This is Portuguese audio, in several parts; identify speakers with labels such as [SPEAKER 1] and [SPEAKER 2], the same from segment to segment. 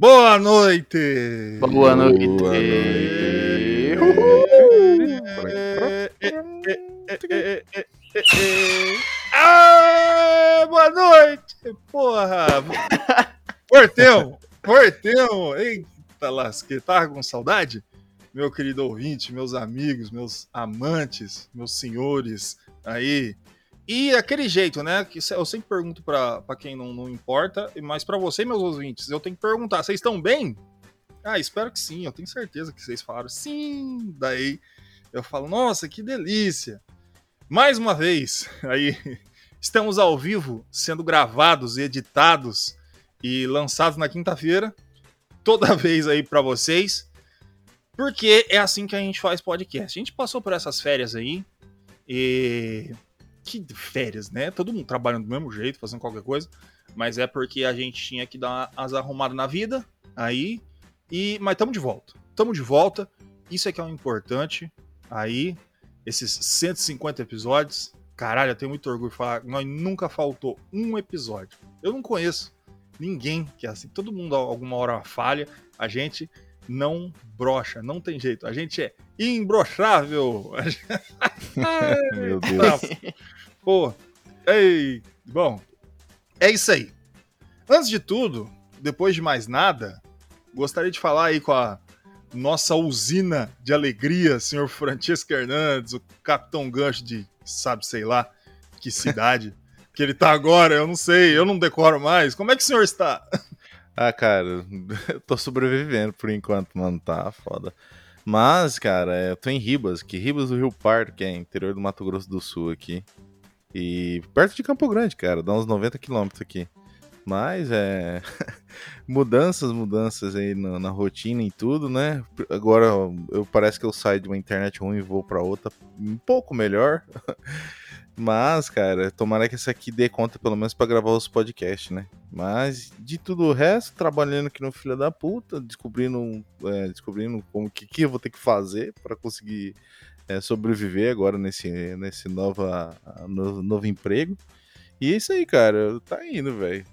[SPEAKER 1] Boa noite!
[SPEAKER 2] Boa noite.
[SPEAKER 3] Boa
[SPEAKER 1] Ah, boa noite! Porra! Portão! Portão! Eita lasqueira, tava com saudade? Meu querido ouvinte, meus amigos, meus amantes, meus senhores aí. E aquele jeito, né? Que eu sempre pergunto pra quem não, não importa, mas pra você, meus ouvintes, eu tenho que perguntar: vocês estão bem? Ah, espero que sim, eu tenho certeza que vocês falaram sim. Daí eu falo, nossa, que delícia. Mais uma vez, aí estamos ao vivo, sendo gravados editados e lançados na quinta-feira, toda vez aí pra vocês, porque é assim que a gente faz podcast. A gente passou por essas férias aí e que férias, né? Todo mundo trabalhando do mesmo jeito, fazendo qualquer coisa, mas é porque a gente tinha que dar as arrumadas na vida aí e mas estamos de volta. Estamos de volta. Isso é que é o importante. Aí esses 150 episódios, caralho, eu tenho muito orgulho de falar, nós nunca faltou um episódio. Eu não conheço ninguém que é assim. Todo mundo alguma hora falha, a gente não brocha, não tem jeito. A gente é imbrochável.
[SPEAKER 3] Meu Deus.
[SPEAKER 1] Pô, ei, bom, é isso aí. Antes de tudo, depois de mais nada, gostaria de falar aí com a nossa usina de alegria, senhor Francisco Hernandes, o capitão gancho de sabe sei lá que cidade que ele tá agora, eu não sei, eu não decoro mais. Como é que o senhor está?
[SPEAKER 3] Ah, cara, tô sobrevivendo por enquanto, mano. Tá foda. Mas, cara, eu tô em Ribas, que Ribas do Rio Pardo, que é interior do Mato Grosso do Sul aqui. E perto de Campo Grande, cara, dá uns 90 quilômetros aqui. Mas é. mudanças, mudanças aí na, na rotina e tudo, né? Agora eu parece que eu saio de uma internet ruim e vou pra outra um pouco melhor. Mas, cara, tomara que essa aqui dê conta pelo menos pra gravar os podcasts, né? Mas de tudo o resto, trabalhando aqui no Filho da Puta, descobrindo, é, descobrindo como que, que eu vou ter que fazer para conseguir é, sobreviver agora nesse, nesse nova, novo, novo emprego. E é isso aí, cara. Tá indo, velho.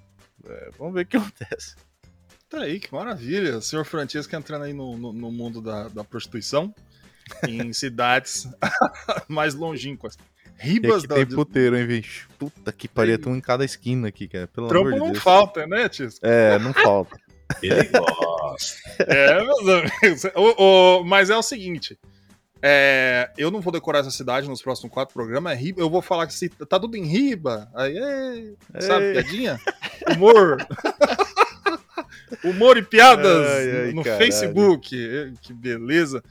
[SPEAKER 3] É, vamos ver o que acontece.
[SPEAKER 1] Tá aí, que maravilha. O senhor Francisco entrando aí no, no, no mundo da, da prostituição em cidades mais longínquas.
[SPEAKER 3] E
[SPEAKER 1] Ribas
[SPEAKER 3] aqui
[SPEAKER 1] da.
[SPEAKER 3] tem puteiro, hein, bicho? Puta que pariu, tem um em cada esquina aqui, cara. Pelo
[SPEAKER 1] Trampo
[SPEAKER 3] amor de
[SPEAKER 1] não
[SPEAKER 3] Deus.
[SPEAKER 1] falta, né, Tisco?
[SPEAKER 3] É, não falta.
[SPEAKER 4] Ele gosta.
[SPEAKER 1] É, meus amigos. O- o- mas é o seguinte. é, eu não vou decorar essa cidade nos próximos quatro programas. É Riba, eu vou falar que se, tá tudo em Riba. Aí, é, sabe, piadinha? Humor. Humor e piadas
[SPEAKER 3] Ai, ai,
[SPEAKER 1] no
[SPEAKER 3] caralho.
[SPEAKER 1] Facebook. É, Que beleza.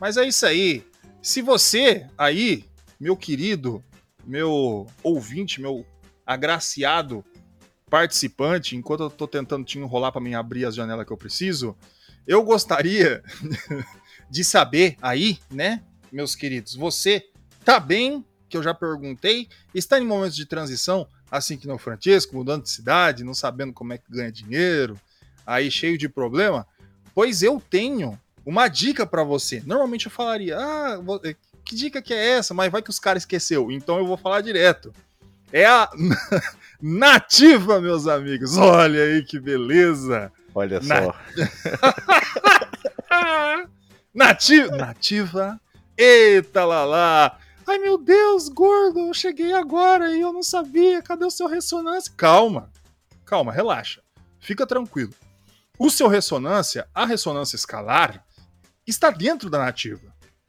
[SPEAKER 1] Mas é isso aí. Se você aí, meu querido, meu ouvinte, meu agraciado participante, enquanto eu tô tentando te enrolar para mim abrir as janelas que eu preciso, eu gostaria de saber aí, né, meus queridos, você tá bem? Que eu já perguntei, está em momentos de transição, assim que no Francisco, mudando de cidade, não sabendo como é que ganha dinheiro, aí cheio de problema? Pois eu tenho uma dica para você. Normalmente eu falaria, ah, que dica que é essa? Mas vai que os caras esqueceu, então eu vou falar direto. É a Nativa, meus amigos. Olha aí que beleza.
[SPEAKER 3] Olha
[SPEAKER 1] Na-
[SPEAKER 3] só.
[SPEAKER 1] Nativa. Nativa. Eita lá lá. Ai meu Deus, gordo, eu cheguei agora e eu não sabia. Cadê o seu ressonância? Calma. Calma, relaxa. Fica tranquilo. O seu ressonância, a ressonância escalar, está dentro da nativa.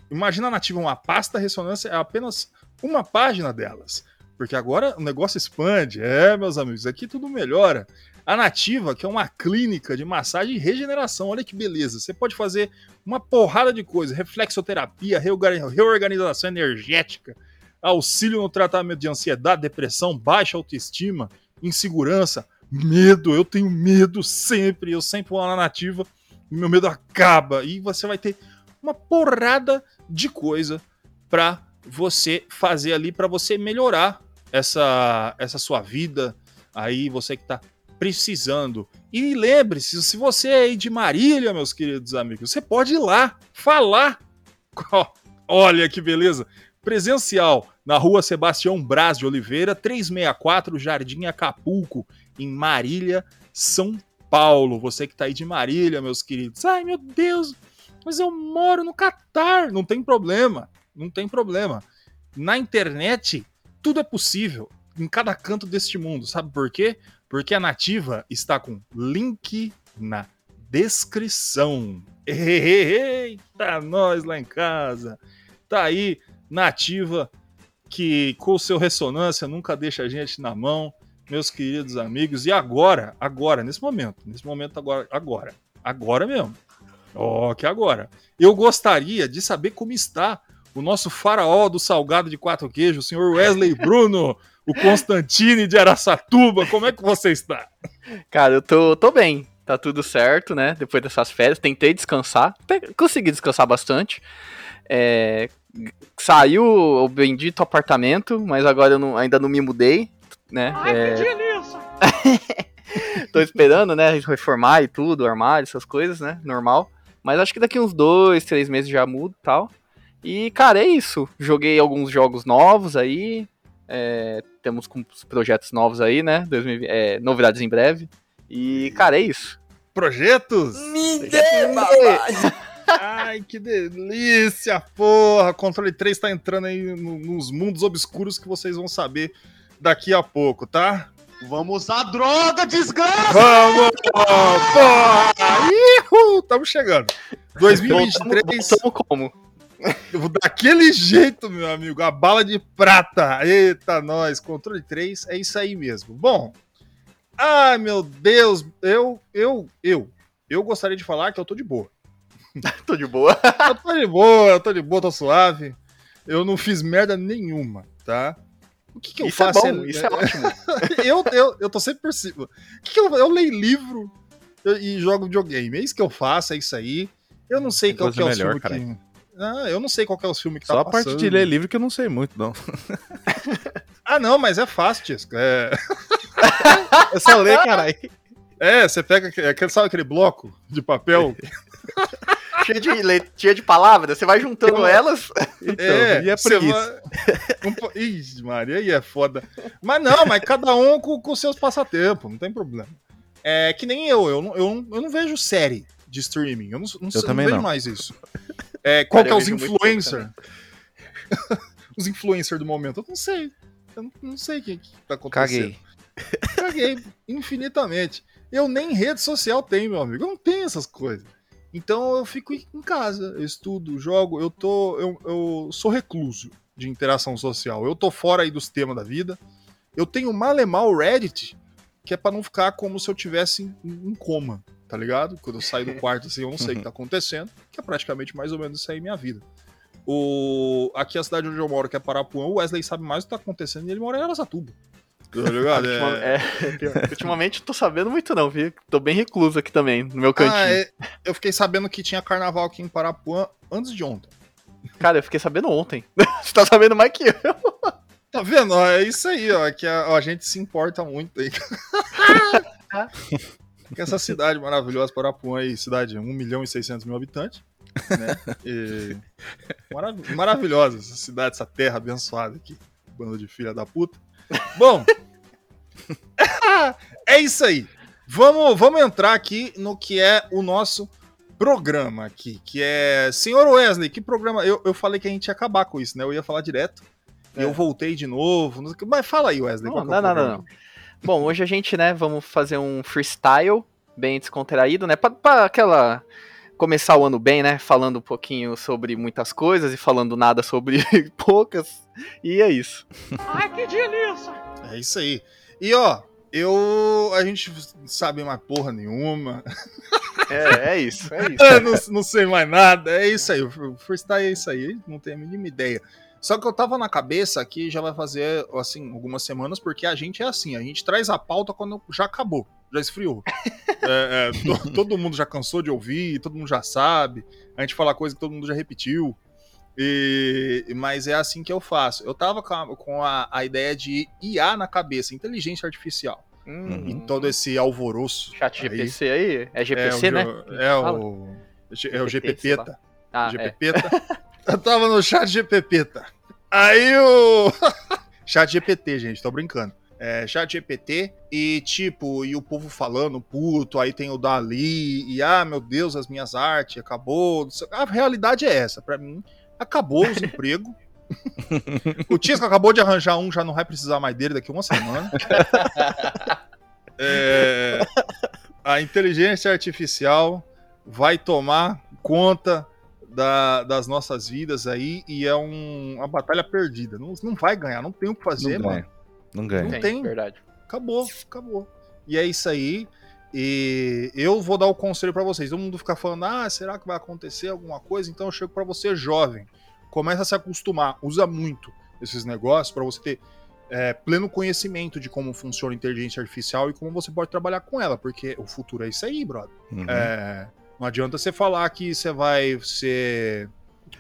[SPEAKER 1] Imagina nativa uma pasta, ressonância é apenas uma página delas. Porque agora o negócio expande. É, meus amigos, aqui tudo melhora. A Nativa, que é uma clínica de massagem e regeneração, olha que beleza. Você pode fazer uma porrada de coisa: reflexoterapia, reorga- reorganização energética, auxílio no tratamento de ansiedade, depressão, baixa autoestima, insegurança, medo. Eu tenho medo sempre, eu sempre vou lá na Nativa meu medo acaba. E você vai ter uma porrada de coisa pra você fazer ali, pra você melhorar essa, essa sua vida. Aí você que tá precisando. E lembre-se, se você é aí de Marília, meus queridos amigos, você pode ir lá falar. Olha que beleza! Presencial na rua Sebastião Braz de Oliveira, 364 Jardim Acapulco, em Marília, São Paulo. Você que tá aí de Marília, meus queridos. Ai, meu Deus, mas eu moro no Catar. Não tem problema, não tem problema. Na internet, tudo é possível. Em cada canto deste mundo. Sabe por quê? Porque a nativa está com link na descrição. Eita, nós lá em casa. Tá aí, nativa, que com o seu ressonância nunca deixa a gente na mão, meus queridos amigos. E agora, agora, nesse momento, nesse momento agora, agora, agora mesmo. Ó, oh, que agora. Eu gostaria de saber como está o nosso faraó do salgado de quatro queijos, o senhor Wesley Bruno, o Constantine de Araçatuba. Como é que você está?
[SPEAKER 2] Cara, eu tô, tô bem. Tá tudo certo, né? Depois dessas férias, tentei descansar. Consegui descansar bastante. É, saiu o bendito apartamento, mas agora eu não, ainda não me mudei, né? Ai, é... Tô esperando, né? Reformar e tudo, armário, essas coisas, né? Normal. Mas acho que daqui uns dois, três meses já mudo e tal. E, cara, é isso. Joguei alguns jogos novos aí. É, temos projetos novos aí, né? 2020, é, novidades em breve. E, cara, é isso.
[SPEAKER 1] Projetos?
[SPEAKER 5] Me dê,
[SPEAKER 1] Ai, que delícia, porra! Controle 3 tá entrando aí no, nos mundos obscuros que vocês vão saber daqui a pouco, tá?
[SPEAKER 5] Vamos usar droga, desgraça!
[SPEAKER 1] Vamos! Porra! Ihu! Tamo chegando. 2023.
[SPEAKER 2] Tamo como?
[SPEAKER 1] Daquele jeito, meu amigo. A bala de prata. Eita, nós. Controle 3 é isso aí mesmo. Bom. Ai, meu Deus. Eu, eu, eu. Eu gostaria de falar que eu tô de boa.
[SPEAKER 2] tô de boa.
[SPEAKER 1] eu tô de boa, eu tô de boa, tô suave. Eu não fiz merda nenhuma, tá? O que, que eu
[SPEAKER 2] isso
[SPEAKER 1] faço?
[SPEAKER 2] É bom, isso é ótimo.
[SPEAKER 1] eu, eu, eu tô sempre por cima. O que, que eu, eu leio livro e jogo videogame. É isso que eu faço, é isso aí. Eu não sei qual que é o melhor, filme que. Ah, eu não sei qual é o filme que
[SPEAKER 3] Só
[SPEAKER 1] tá
[SPEAKER 3] passando. Só a parte de ler livro que eu não sei muito, não.
[SPEAKER 1] ah, não, mas é fácil, Tisco. É...
[SPEAKER 3] é só ler, caralho.
[SPEAKER 1] É, você pega aquele, sabe aquele bloco de papel?
[SPEAKER 2] Cheio, de, cheio de palavras, você vai juntando elas.
[SPEAKER 1] Então, é, e é preguiça. Vai... Ih, Maria, aí é foda. Mas não, mas cada um com, com seus passatempos, não tem problema. É que nem eu, eu não, eu não, eu não vejo série de streaming. Eu não, não, eu não vejo não. mais isso. É, qual Cara, que é os influencers? os influencers do momento? Eu não sei. Eu não, não sei o que, que tá acontecendo.
[SPEAKER 3] Caguei.
[SPEAKER 1] Caguei infinitamente. Eu nem rede social tenho, meu amigo. Eu não tenho essas coisas. Então eu fico em casa, eu estudo, jogo, eu tô. Eu, eu sou recluso de interação social. Eu tô fora aí dos temas da vida. Eu tenho mal o Reddit, que é para não ficar como se eu tivesse em, em, coma, tá ligado? Quando eu saio do quarto assim, eu não sei o que tá acontecendo, que é praticamente mais ou menos isso aí minha vida. O... Aqui a cidade onde eu moro, que é Parapuã, o Wesley sabe mais o que tá acontecendo e ele mora em Arasatuba.
[SPEAKER 2] Tá ligado? É... É, ultimamente eu tô sabendo muito não, viu? Tô bem recluso aqui também, no meu cantinho. Ah, é...
[SPEAKER 1] Eu fiquei sabendo que tinha carnaval aqui em Parapuã antes de ontem.
[SPEAKER 2] Cara, eu fiquei sabendo ontem. Você tá sabendo mais que eu.
[SPEAKER 1] Tá vendo? É isso aí, ó. Que a, ó, a gente se importa muito aí. que essa cidade maravilhosa, Parapuã aí, cidade de 1 milhão e 600 mil habitantes. Né? E... Marav maravilhosa essa cidade, essa terra abençoada aqui. Banda de filha da puta. Bom, é isso aí. Vamos, vamos entrar aqui no que é o nosso programa aqui, que é... Senhor Wesley, que programa... Eu, eu falei que a gente ia acabar com isso, né? Eu ia falar direto. É. Eu voltei de novo. Mas fala aí, Wesley.
[SPEAKER 2] Não, não, não, não, Bom, hoje a gente, né, vamos fazer um freestyle bem descontraído, né? Pra, pra aquela começar o ano bem, né? Falando um pouquinho sobre muitas coisas e falando nada sobre poucas. E é isso.
[SPEAKER 5] Ai, que delícia!
[SPEAKER 1] É isso aí. E ó, eu. A gente sabe mais porra nenhuma.
[SPEAKER 2] É, é isso, é isso.
[SPEAKER 1] não, não, sei mais nada. É isso aí. O freestyle é isso aí. Não tenho a mínima ideia. Só que eu tava na cabeça que já vai fazer, assim, algumas semanas, porque a gente é assim, a gente traz a pauta quando já acabou, já esfriou. É, é, to- todo mundo já cansou de ouvir, todo mundo já sabe, a gente fala coisa que todo mundo já repetiu. E, mas é assim que eu faço. Eu tava com a, com a, a ideia de IA na cabeça, inteligência artificial.
[SPEAKER 2] Hum,
[SPEAKER 1] E todo esse alvoroço.
[SPEAKER 2] Chat
[SPEAKER 1] aí.
[SPEAKER 2] GPC aí? É
[SPEAKER 1] É
[SPEAKER 2] GPC,
[SPEAKER 1] o,
[SPEAKER 2] né?
[SPEAKER 1] jo- É o. É o
[SPEAKER 2] GPT,
[SPEAKER 1] GPPeta.
[SPEAKER 2] Ah, é.
[SPEAKER 1] Eu tava no chat GPPeta. Aí o. chat GPT, gente, tô brincando. É, chat GPT e tipo, e o povo falando puto, aí tem o Dali, e ah, meu Deus, as minhas artes, acabou. A realidade é essa, pra mim, acabou os empregos. o Tisco acabou de arranjar um, já não vai precisar mais dele daqui uma semana. É, a inteligência artificial vai tomar conta da- das nossas vidas aí e é um- uma batalha perdida. Não, não vai ganhar, não tem o que fazer,
[SPEAKER 3] Não
[SPEAKER 1] mano.
[SPEAKER 3] ganha. Não ganha.
[SPEAKER 1] Não
[SPEAKER 2] Tem,
[SPEAKER 1] tem.
[SPEAKER 2] verdade.
[SPEAKER 1] Acabou, acabou. E é isso aí. E eu vou dar o conselho pra vocês. Todo mundo fica falando: "Ah, será que vai acontecer alguma coisa?" Então eu chego pra você jovem. Começa a se acostumar, usa muito esses negócios pra você ter é, pleno conhecimento de como funciona a inteligência artificial e como você pode trabalhar com ela, porque o futuro é isso aí, brother.
[SPEAKER 3] Uhum.
[SPEAKER 1] É, não adianta você falar que você vai ser.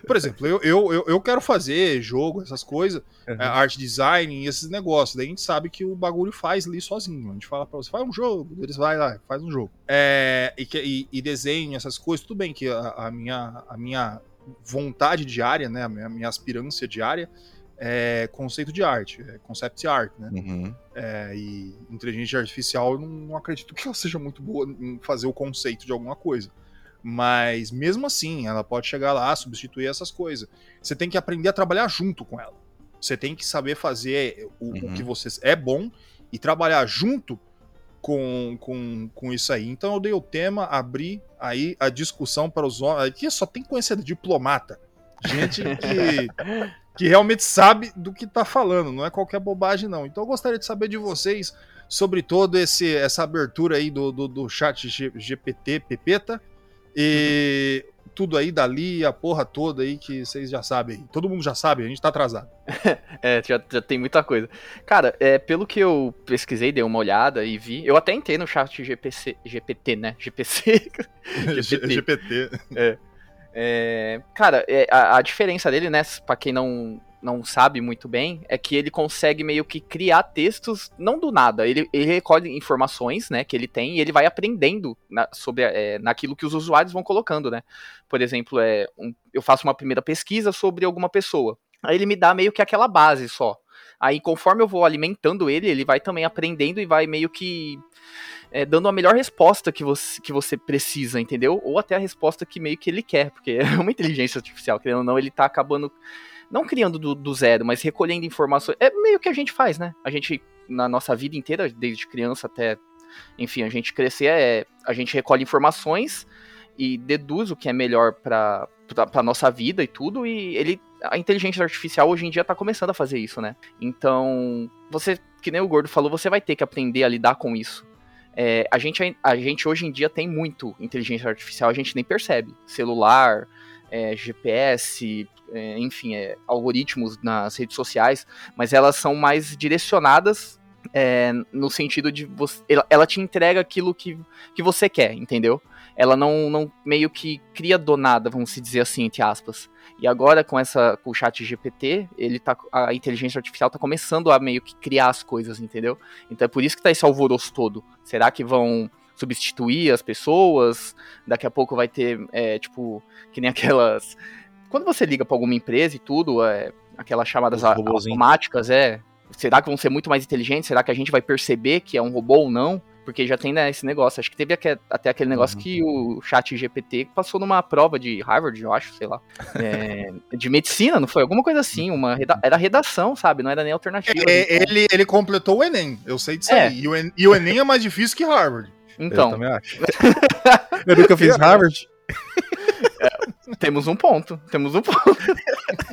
[SPEAKER 1] Por exemplo, eu, eu, eu, quero fazer jogo, essas coisas,
[SPEAKER 3] Uhum.
[SPEAKER 1] arte design e esses negócios. Daí a gente sabe que o bagulho faz ali sozinho. A gente fala pra você, faz um jogo, eles vai lá, faz um jogo. É, e, que- e, e desenho, essas coisas, tudo bem que a, a minha, a minha vontade diária, né, a minha, a minha aspirância diária é conceito de arte, é concept art, né?
[SPEAKER 3] Uhum.
[SPEAKER 1] É, e inteligência artificial, eu não, não acredito que ela seja muito boa em fazer o conceito de alguma coisa. Mas mesmo assim, ela pode chegar lá, substituir essas coisas. Você tem que aprender a trabalhar junto com ela. Você tem que saber fazer o, o
[SPEAKER 3] Uhum.
[SPEAKER 1] que você é bom e trabalhar junto com, com, com isso aí. Então eu dei o tema, abri aí a discussão para os homens. Aqui só tem conhecedor, diplomata. Gente que, que realmente sabe do que tá falando, não é qualquer bobagem, não. Então eu gostaria de saber de vocês sobre todo esse essa abertura aí do, do, do chat G- GPT, Pepeta, e tudo aí dali, a porra toda aí que vocês já sabem. Todo mundo já sabe, a gente tá atrasado.
[SPEAKER 2] É, já, já tem muita coisa. Cara, é, pelo que eu pesquisei, dei uma olhada e vi, eu até entrei no chat GPC, GPT, né? GPC.
[SPEAKER 1] G- GPT.
[SPEAKER 2] É, cara, é, a, a diferença dele, né, pra quem não, não sabe muito bem, é que ele consegue meio que criar textos, não do nada. Ele, ele recolhe informações, né, que ele tem e ele vai aprendendo na- sobre é, naquilo que os usuários vão colocando, né. Por exemplo, é, um- eu faço uma primeira pesquisa sobre alguma pessoa. Aí ele me dá meio que aquela base só. Aí, conforme eu vou alimentando ele, ele vai também aprendendo e vai meio que é, dando a melhor resposta que você, que você precisa, entendeu? Ou até a resposta que meio que ele quer, porque é uma inteligência artificial, querendo ou não, ele tá acabando, não criando do, do zero, mas recolhendo informações. É meio que a gente faz, né? A gente, na nossa vida inteira, desde criança até, enfim, a gente crescer, é, a gente recolhe informações e deduz o que é melhor pra, pra nossa vida e tudo, e ele. A inteligência artificial hoje em dia tá começando a fazer isso, né? Então, você, que nem o Gordo falou, você vai ter que aprender a lidar com isso. É, a, gente, a gente hoje em dia tem muito inteligência artificial, a gente nem percebe. Celular, é, GPS, é, enfim, é, algoritmos nas redes sociais, mas elas são mais direcionadas é, no sentido de você, ela, te entrega aquilo que, que você quer, entendeu? Ela não, não meio que cria do nada, vamos dizer assim, entre aspas. E agora com essa com o chat GPT, ele tá a inteligência artificial tá começando a meio que criar as coisas, entendeu? Então é por isso que tá esse alvoroço todo. Será que vão substituir as pessoas? Daqui a pouco vai ter, é, tipo, que nem aquelas. Quando você liga pra alguma empresa e tudo, é, aquelas chamadas automáticas, é. Será que vão ser muito mais inteligentes? Será que a gente vai perceber que é um robô ou não? Porque já tem né, esse negócio. Acho que teve até aquele negócio
[SPEAKER 3] Uhum.
[SPEAKER 2] que o chat GPT passou numa prova de Harvard, eu acho, sei lá. é, de medicina, não foi? Alguma coisa assim. Uma reda- era redação, sabe? Não era nem alternativa.
[SPEAKER 1] É,
[SPEAKER 2] Então-
[SPEAKER 1] ele, ele completou o Enem, eu sei disso
[SPEAKER 2] É.
[SPEAKER 1] aí. E o, En- e o Enem é mais difícil que Harvard.
[SPEAKER 3] Eu
[SPEAKER 2] Então,
[SPEAKER 3] também acho. eu nunca fiz Harvard.
[SPEAKER 2] temos um ponto. Temos um ponto.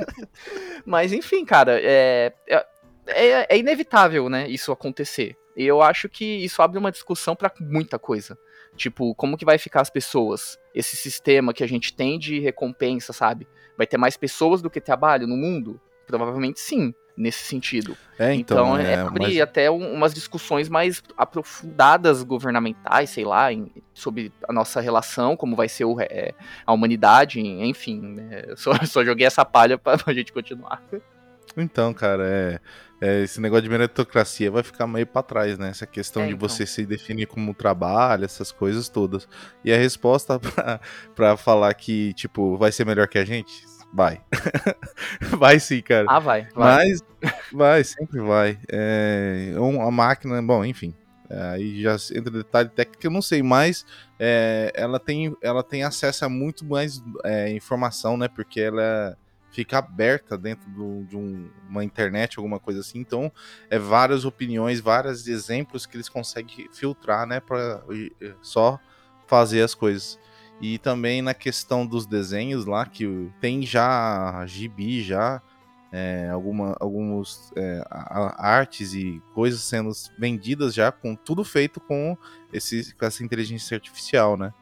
[SPEAKER 2] Mas enfim, cara, é, é, é- é inevitável, né, isso acontecer. E eu acho que isso abre uma discussão pra muita coisa. Tipo, como que vai ficar as pessoas? Esse sistema que a gente tem de recompensa, sabe? Vai ter mais pessoas do que trabalho no mundo? provavelmente sim, nesse sentido.
[SPEAKER 3] É,
[SPEAKER 2] Então,
[SPEAKER 3] então,
[SPEAKER 2] é,
[SPEAKER 3] é,
[SPEAKER 2] abre
[SPEAKER 3] mas-
[SPEAKER 2] até um- umas discussões mais aprofundadas governamentais, sei lá, em- sobre a nossa relação, como vai ser o, é, a humanidade, enfim. né? Só, só joguei essa palha pra, pra gente continuar.
[SPEAKER 3] Então, cara, é, é, esse negócio de meritocracia vai ficar meio pra trás, né? Essa questão
[SPEAKER 2] É,
[SPEAKER 3] de
[SPEAKER 2] então.
[SPEAKER 3] você se definir como trabalho, essas coisas todas. E a resposta pra falar que, tipo, vai ser melhor que a gente? Vai. vai sim, cara.
[SPEAKER 2] Ah, vai. vai.
[SPEAKER 3] Mas vai, sempre vai. É, um- a máquina, bom, enfim. é, Aí já entra detalhe técnico, que eu não sei, mas é, ela, tem, ela tem acesso a muito mais é, informação, né? Porque ela fica aberta dentro do- de um- uma internet, alguma coisa assim. Então, é várias opiniões, vários exemplos que eles conseguem filtrar, né? E só fazer as coisas. E também na questão dos desenhos lá, que tem já gibi, já é, alguns é, artes e coisas sendo vendidas já com tudo feito com, esse, com essa inteligência artificial, né?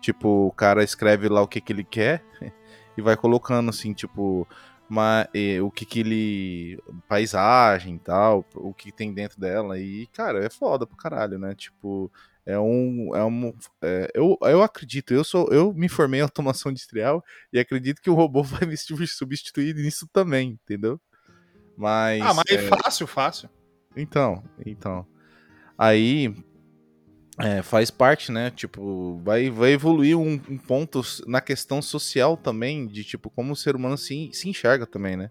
[SPEAKER 3] Tipo, o cara escreve lá o que, que ele quer e vai colocando assim, tipo, uma, eh, o que que ele. paisagem e tal, o que tem dentro dela. E, cara, é foda pro caralho, né? Tipo, é um. É um é, eu, eu acredito, eu sou. Eu me formei em automação industrial e acredito que o robô vai me substituir nisso também, entendeu? Mas.
[SPEAKER 1] Ah, mas
[SPEAKER 3] é,
[SPEAKER 1] fácil, fácil.
[SPEAKER 3] então, então. Aí é, faz parte, né? Tipo, vai, vai evoluir um, um ponto na questão social também, de tipo, como o ser humano se, se enxerga também, né?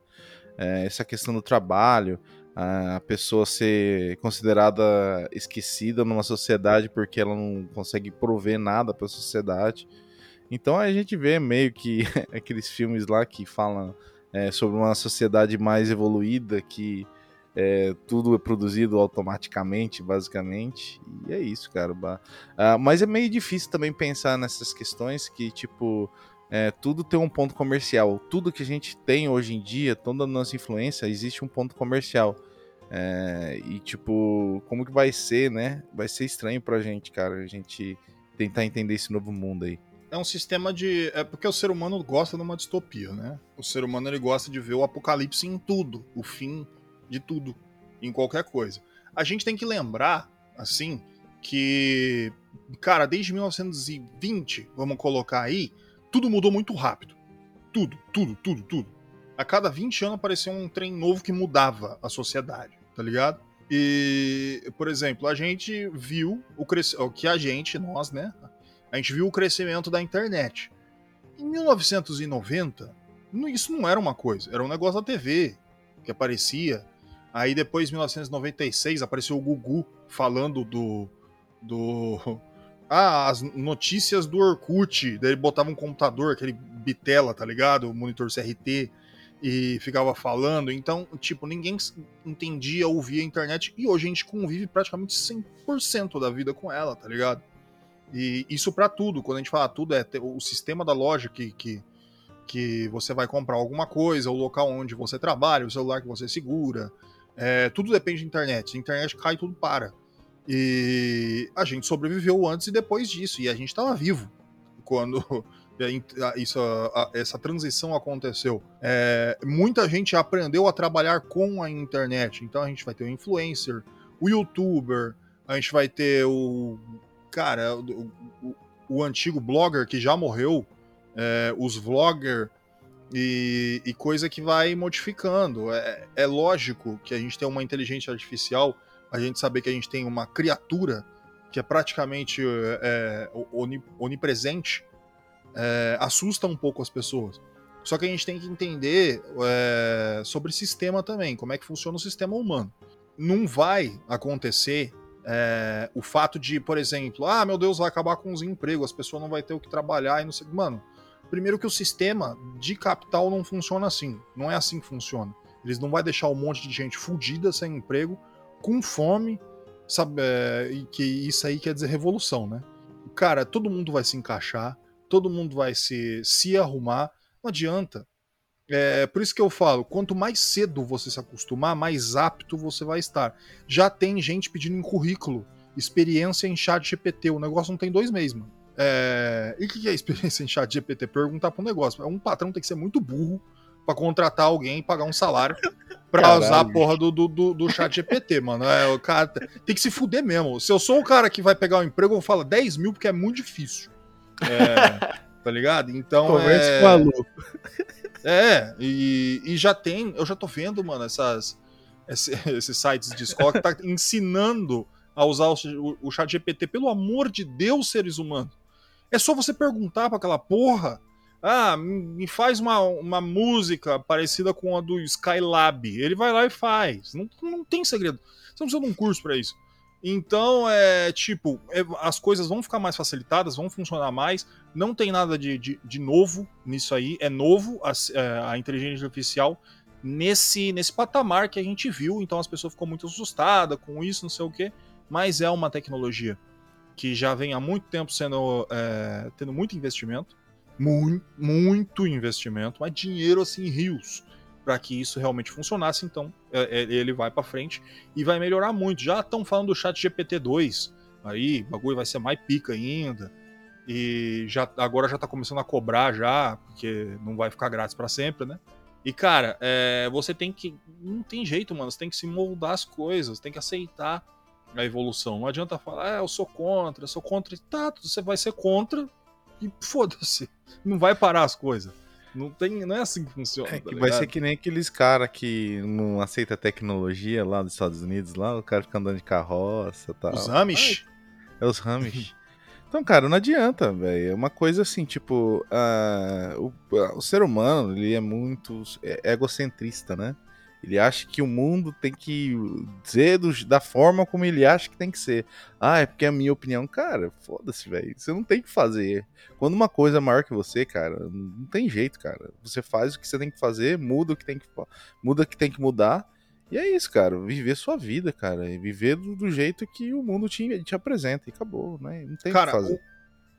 [SPEAKER 3] É, essa questão do trabalho, a pessoa ser considerada esquecida numa sociedade porque ela não consegue prover nada para a sociedade. Então a gente vê meio que aqueles filmes lá que falam é, sobre uma sociedade mais evoluída que é, tudo é produzido automaticamente, basicamente. E é isso, cara. Ah, mas é meio difícil também pensar nessas questões que, tipo, é, tudo tem um ponto comercial. Tudo que a gente tem hoje em dia, toda a nossa influência, existe um ponto comercial. É, e, tipo, como que vai ser, né? Vai ser estranho pra gente, cara, a gente tentar entender esse novo mundo aí.
[SPEAKER 1] É um sistema de. É porque o ser humano gosta de uma distopia, né? O ser humano ele gosta de ver o apocalipse em tudo, o fim de tudo, em qualquer coisa. A gente tem que lembrar, assim, que, cara, desde 1920, vamos colocar aí, tudo mudou muito rápido. Tudo, tudo, tudo, tudo. A cada 20 anos aparecia um trem novo que mudava a sociedade, tá ligado? E, por exemplo, a gente viu o, cres... o que a gente, nós, né? A gente viu o crescimento da internet. Em 1990, não- isso não era uma coisa, era um negócio da TV que aparecia. Aí depois, em 1996, apareceu o Gugu falando do. do. Ah, as notícias do Orkut. Daí ele botava um computador, aquele bitela, tá ligado? O monitor CRT. E ficava falando. Então, tipo, ninguém entendia, ouvia a internet. E hoje a gente convive praticamente 100% da vida com ela, tá ligado? E isso pra tudo. Quando a gente fala tudo, é o sistema da loja que, que, que você vai comprar alguma coisa, o local onde você trabalha, o celular que você segura. É, tudo depende da internet. Se a internet cai, tudo para. E a gente sobreviveu antes e depois disso. E a gente estava vivo quando isso, essa transição aconteceu. É, muita gente aprendeu a trabalhar com a internet. Então a gente vai ter o influencer, o youtuber, a gente vai ter o. Cara, o, o- o antigo blogger que já morreu, é, os vlogger e, e coisa que vai modificando. É, é lógico que a gente tem uma inteligência artificial, a gente saber que a gente tem uma criatura que é praticamente é, oni- onipresente, é, assusta um pouco as pessoas. Só que a gente tem que entender é, sobre sistema também, como é que funciona o sistema humano. Não vai acontecer é, o fato de, por exemplo, ah, meu Deus, vai acabar com os empregos, as pessoas não vão ter o que trabalhar e não sei. Mano, primeiro que o sistema de capital não funciona assim. Não é assim que funciona. Eles não vai deixar um monte de gente fudida sem emprego, com fome, sabe? é, e que isso aí quer dizer revolução, né? Cara, todo mundo vai se encaixar, todo mundo vai se, se arrumar. Não adianta. É, por isso que eu falo, quanto mais cedo você se acostumar, mais apto você vai estar. Já tem gente pedindo em currículo experiência em chat GPT. O negócio não tem dois meses, mano. É, E o que é experiência em chat GPT? Perguntar para um negócio. Um patrão tem que ser muito burro pra contratar alguém e pagar um salário pra usar a porra do, do, do, do chat GPT, mano. É, o cara tem que se fuder mesmo. Se eu sou o cara que vai pegar um emprego, eu falo 10 mil porque é muito difícil. É, tá ligado? Então.
[SPEAKER 3] Converse
[SPEAKER 1] é...
[SPEAKER 3] com a Lu.
[SPEAKER 1] É, e, e já tem, eu já tô vendo, mano, essas, esse- esses sites de escola que tá ensinando a usar o, o, o chat GPT. Pelo amor de Deus, seres humanos. É só você perguntar pra aquela porra. Ah, me faz uma, uma música parecida com a do Skylab. Ele vai lá e faz. Não, não tem segredo. Você não precisa de um curso pra isso. Então, é tipo, é, as coisas vão ficar mais facilitadas, vão funcionar mais. Não tem nada de, de, de novo nisso aí. É novo a, é, a inteligência artificial nesse, nesse patamar que a gente viu. Então as pessoas ficam muito assustadas com isso, não sei o quê. Mas é uma tecnologia que já vem há muito tempo sendo é, tendo muito investimento. Muito, muito investimento, mas dinheiro assim, rios, para que isso realmente funcionasse. Então é, é, ele vai para frente e vai melhorar muito. Já estão falando do chat GPT-2, aí o bagulho vai ser mais pica ainda. E já, agora já tá começando a cobrar já, porque não vai ficar grátis para sempre, né? E, cara, é, você tem que. Não tem jeito, mano. Você tem que se moldar as coisas, tem que aceitar a evolução. Não adianta falar, ah, eu sou contra, eu sou contra. Tá, você vai ser contra e foda-se. Não vai parar as coisas. Não, tem, não é assim que funciona.
[SPEAKER 3] É
[SPEAKER 1] tá
[SPEAKER 3] que vai
[SPEAKER 1] ligado?
[SPEAKER 3] ser que nem aqueles caras que não aceita tecnologia lá dos Estados Unidos, lá, o cara fica andando de carroça e tal.
[SPEAKER 1] Os Amish.
[SPEAKER 3] É os Hamish. Então, cara, não adianta, velho. É uma coisa assim, tipo, ah, o, ah, o ser humano, ele é muito é- egocentrista, né? Ele acha que o mundo tem que ser do- da forma como ele acha que tem que ser. Ah, é porque é a minha opinião. Cara, foda-se, velho. Você não tem que fazer. Quando uma coisa é maior que você, cara, não tem jeito, cara. Você faz o que você tem que fazer, muda o que tem que muda o que tem que mudar. E é isso, cara. Viver sua vida, cara. E viver do, do jeito que o mundo te, te apresenta. E acabou, né? Não tem o que
[SPEAKER 1] Cara,
[SPEAKER 3] fazer.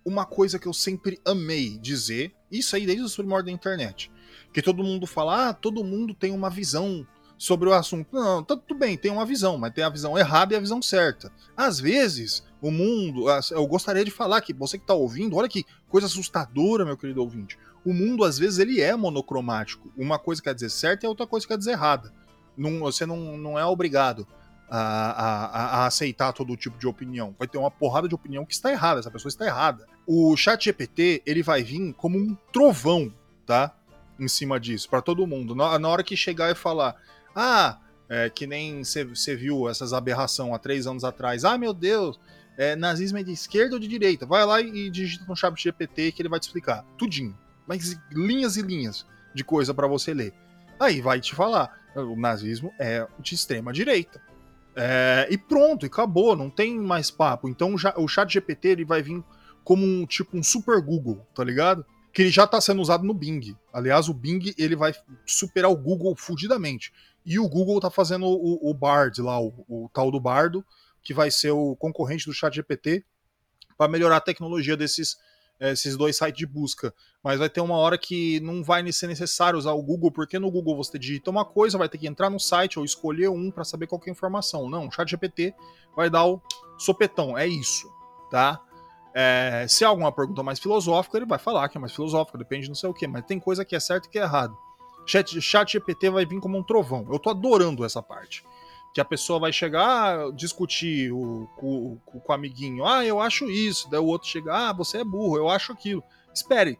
[SPEAKER 1] uma coisa que eu sempre amei dizer, isso aí desde os primórdios da internet, que todo mundo fala, ah, todo mundo tem uma visão sobre o assunto. Não, tá tudo bem, tem uma visão, mas tem a visão errada e a visão certa. Às vezes, o mundo, eu gostaria de falar que você que tá ouvindo, olha que coisa assustadora, meu querido ouvinte. O mundo, às vezes, ele é monocromático. Uma coisa quer dizer certa e a outra coisa quer dizer errada. Não- você não, não é obrigado a, a- a- a aceitar todo tipo de opinião. Vai ter uma porrada de opinião que está errada, essa pessoa está errada. O chat GPT, ele vai vir como um trovão, tá? Em cima disso, para todo mundo. Na, na hora que chegar e falar, ah, é, que nem você viu essas aberração há três anos atrás, ah, meu Deus, é, nazismo é de esquerda ou de direita? Vai lá e digita no chat GPT que ele vai te explicar. Tudinho. Mas linhas e linhas de coisa para você ler. Aí vai te falar, o nazismo é de extrema direita. É, e pronto, e acabou, não tem mais papo. Então já, o chat GPT ele vai vir como um tipo um super Google, tá ligado? Que ele já tá sendo usado no Bing. Aliás, o Bing ele vai superar o Google fudidamente. E o Google tá fazendo o, o Bard lá, o, o tal do Bardo, que vai ser o concorrente do chat GPT para melhorar a tecnologia desses eh, esses dois sites de busca. Mas vai ter uma hora que não vai ser necessário usar o Google, porque no Google você digita uma coisa, vai ter que entrar no site ou escolher um para saber qual que é informação. Não, o chat GPT vai dar o sopetão, é isso, tá? É, se há alguma pergunta mais filosófica, ele vai falar que é mais filosófica, depende de não sei o que, mas tem coisa que é certo e que é errado. Chat, chat GPT vai vir como um trovão. Eu tô adorando essa parte. Que a pessoa vai chegar, discutir o, com, com, com o amiguinho, ah, eu acho isso. Daí o outro chega, ah, você é burro, eu acho aquilo. Espere.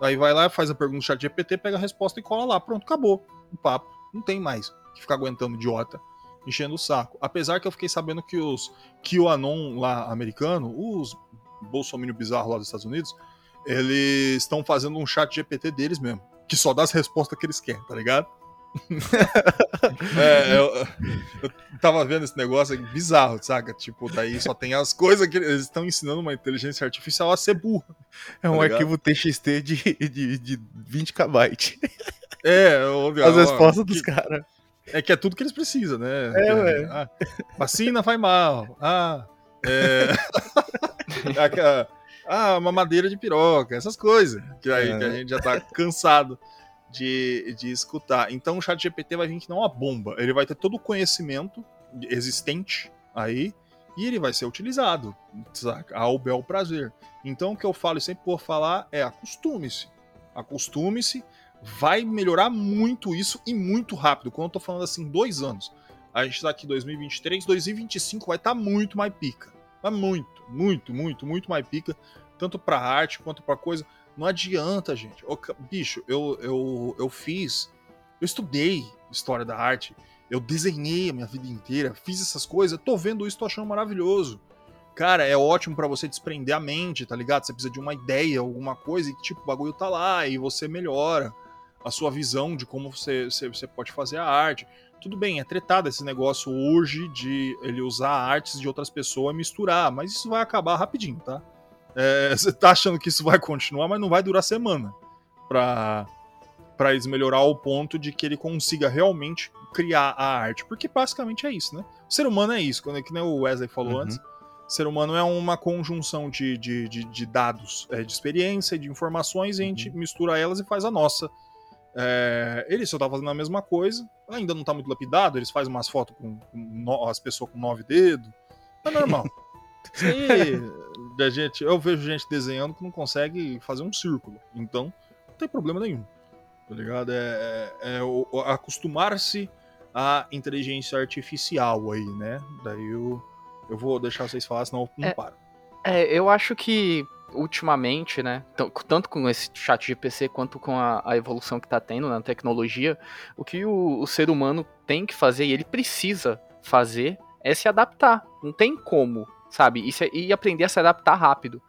[SPEAKER 1] Aí vai lá, faz a pergunta no chat GPT, pega a resposta e cola lá. Pronto, acabou. O papo. Não tem mais que ficar aguentando idiota, enchendo o saco. Apesar que eu fiquei sabendo que os QAnon lá americano, os bolsominion bizarro lá dos Estados Unidos, eles estão fazendo um chat GPT deles mesmo. Que só dá as respostas que eles querem, tá ligado? é, eu, eu tava vendo esse negócio bizarro, saca? Tipo, daí só tem as coisas que eles estão ensinando uma inteligência artificial a ser burra.
[SPEAKER 3] É um
[SPEAKER 1] Tá
[SPEAKER 3] arquivo TXT de, de, de 20 KB.
[SPEAKER 1] É, eu-
[SPEAKER 3] As
[SPEAKER 1] ó,
[SPEAKER 3] respostas
[SPEAKER 1] que-
[SPEAKER 3] dos caras.
[SPEAKER 1] É que é tudo que eles precisam, né?
[SPEAKER 3] É, ué.
[SPEAKER 1] Ah, vacina faz mal. Ah, é... Ah, mamadeira de piroca, essas coisas que, aí,
[SPEAKER 3] É.
[SPEAKER 1] que a gente já tá cansado de, de escutar. Então o chat GPT vai vir que não é uma bomba. Ele vai ter todo o conhecimento existente aí e ele vai ser utilizado, saca? Ao bel prazer. Então o que eu falo e sempre vou falar é acostume-se. Acostume-se vai melhorar muito isso e muito rápido. Quando eu tô falando assim, dois anos. A gente tá aqui em 2023, 2025 vai estar tá muito mais pica. Mas muito, muito, muito, muito mais pica. Tanto pra arte quanto pra coisa. Não adianta, gente. Ô, bicho, eu, eu, eu fiz. Eu estudei história da arte. Eu desenhei a minha vida inteira. Fiz essas coisas. Tô vendo isso, tô achando maravilhoso. Cara, é ótimo pra você desprender a mente, tá ligado? Você precisa de uma ideia, alguma coisa, e tipo, o bagulho tá lá, e você melhora a sua visão de como você, você, você pode fazer a arte. Tudo bem, é tretado esse negócio hoje de ele usar artes de outras pessoas e misturar, mas isso vai acabar rapidinho, tá? É, você tá achando que isso vai continuar, mas não vai durar semana pra, pra eles melhorar ao ponto de que ele consiga realmente criar a arte. Porque basicamente é isso, né? O ser humano é isso, quando- que nem o Wesley falou
[SPEAKER 3] Uhum.
[SPEAKER 1] antes. O ser humano é uma conjunção de, de, de, de dados, é, de experiência, de informações, e a gente mistura elas e faz a nossa. É, ele só tá fazendo a mesma coisa, ainda não tá muito lapidado, eles fazem umas fotos com, com no- as pessoas com nove dedos. É normal. Da gente, eu vejo gente desenhando que não consegue fazer um círculo. Então, não tem problema nenhum. Tá ligado? É, é- é acostumar-se à inteligência artificial aí, né? Daí eu, eu vou deixar vocês falar, senão eu não
[SPEAKER 2] É.
[SPEAKER 1] paro.
[SPEAKER 2] É, eu acho que ultimamente, né, tanto com esse chat GPC quanto com a, a evolução que tá tendo na tecnologia, o que o, o ser humano tem que fazer e ele precisa fazer é se adaptar. Não tem como, sabe? E, se- e aprender a se adaptar rápido.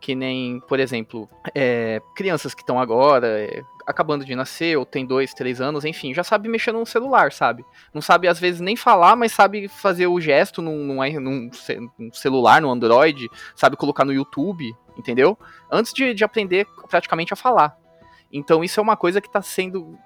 [SPEAKER 2] Que nem, por exemplo, é, crianças que estão agora é, acabando de nascer, ou tem dois, três anos, enfim, já sabe mexer num celular, sabe? Não sabe, às vezes, nem falar, mas sabe fazer o gesto num, num, num celular, no Android, sabe colocar no YouTube, entendeu? Antes de, de aprender praticamente a falar. Então isso é uma coisa que tá sendo.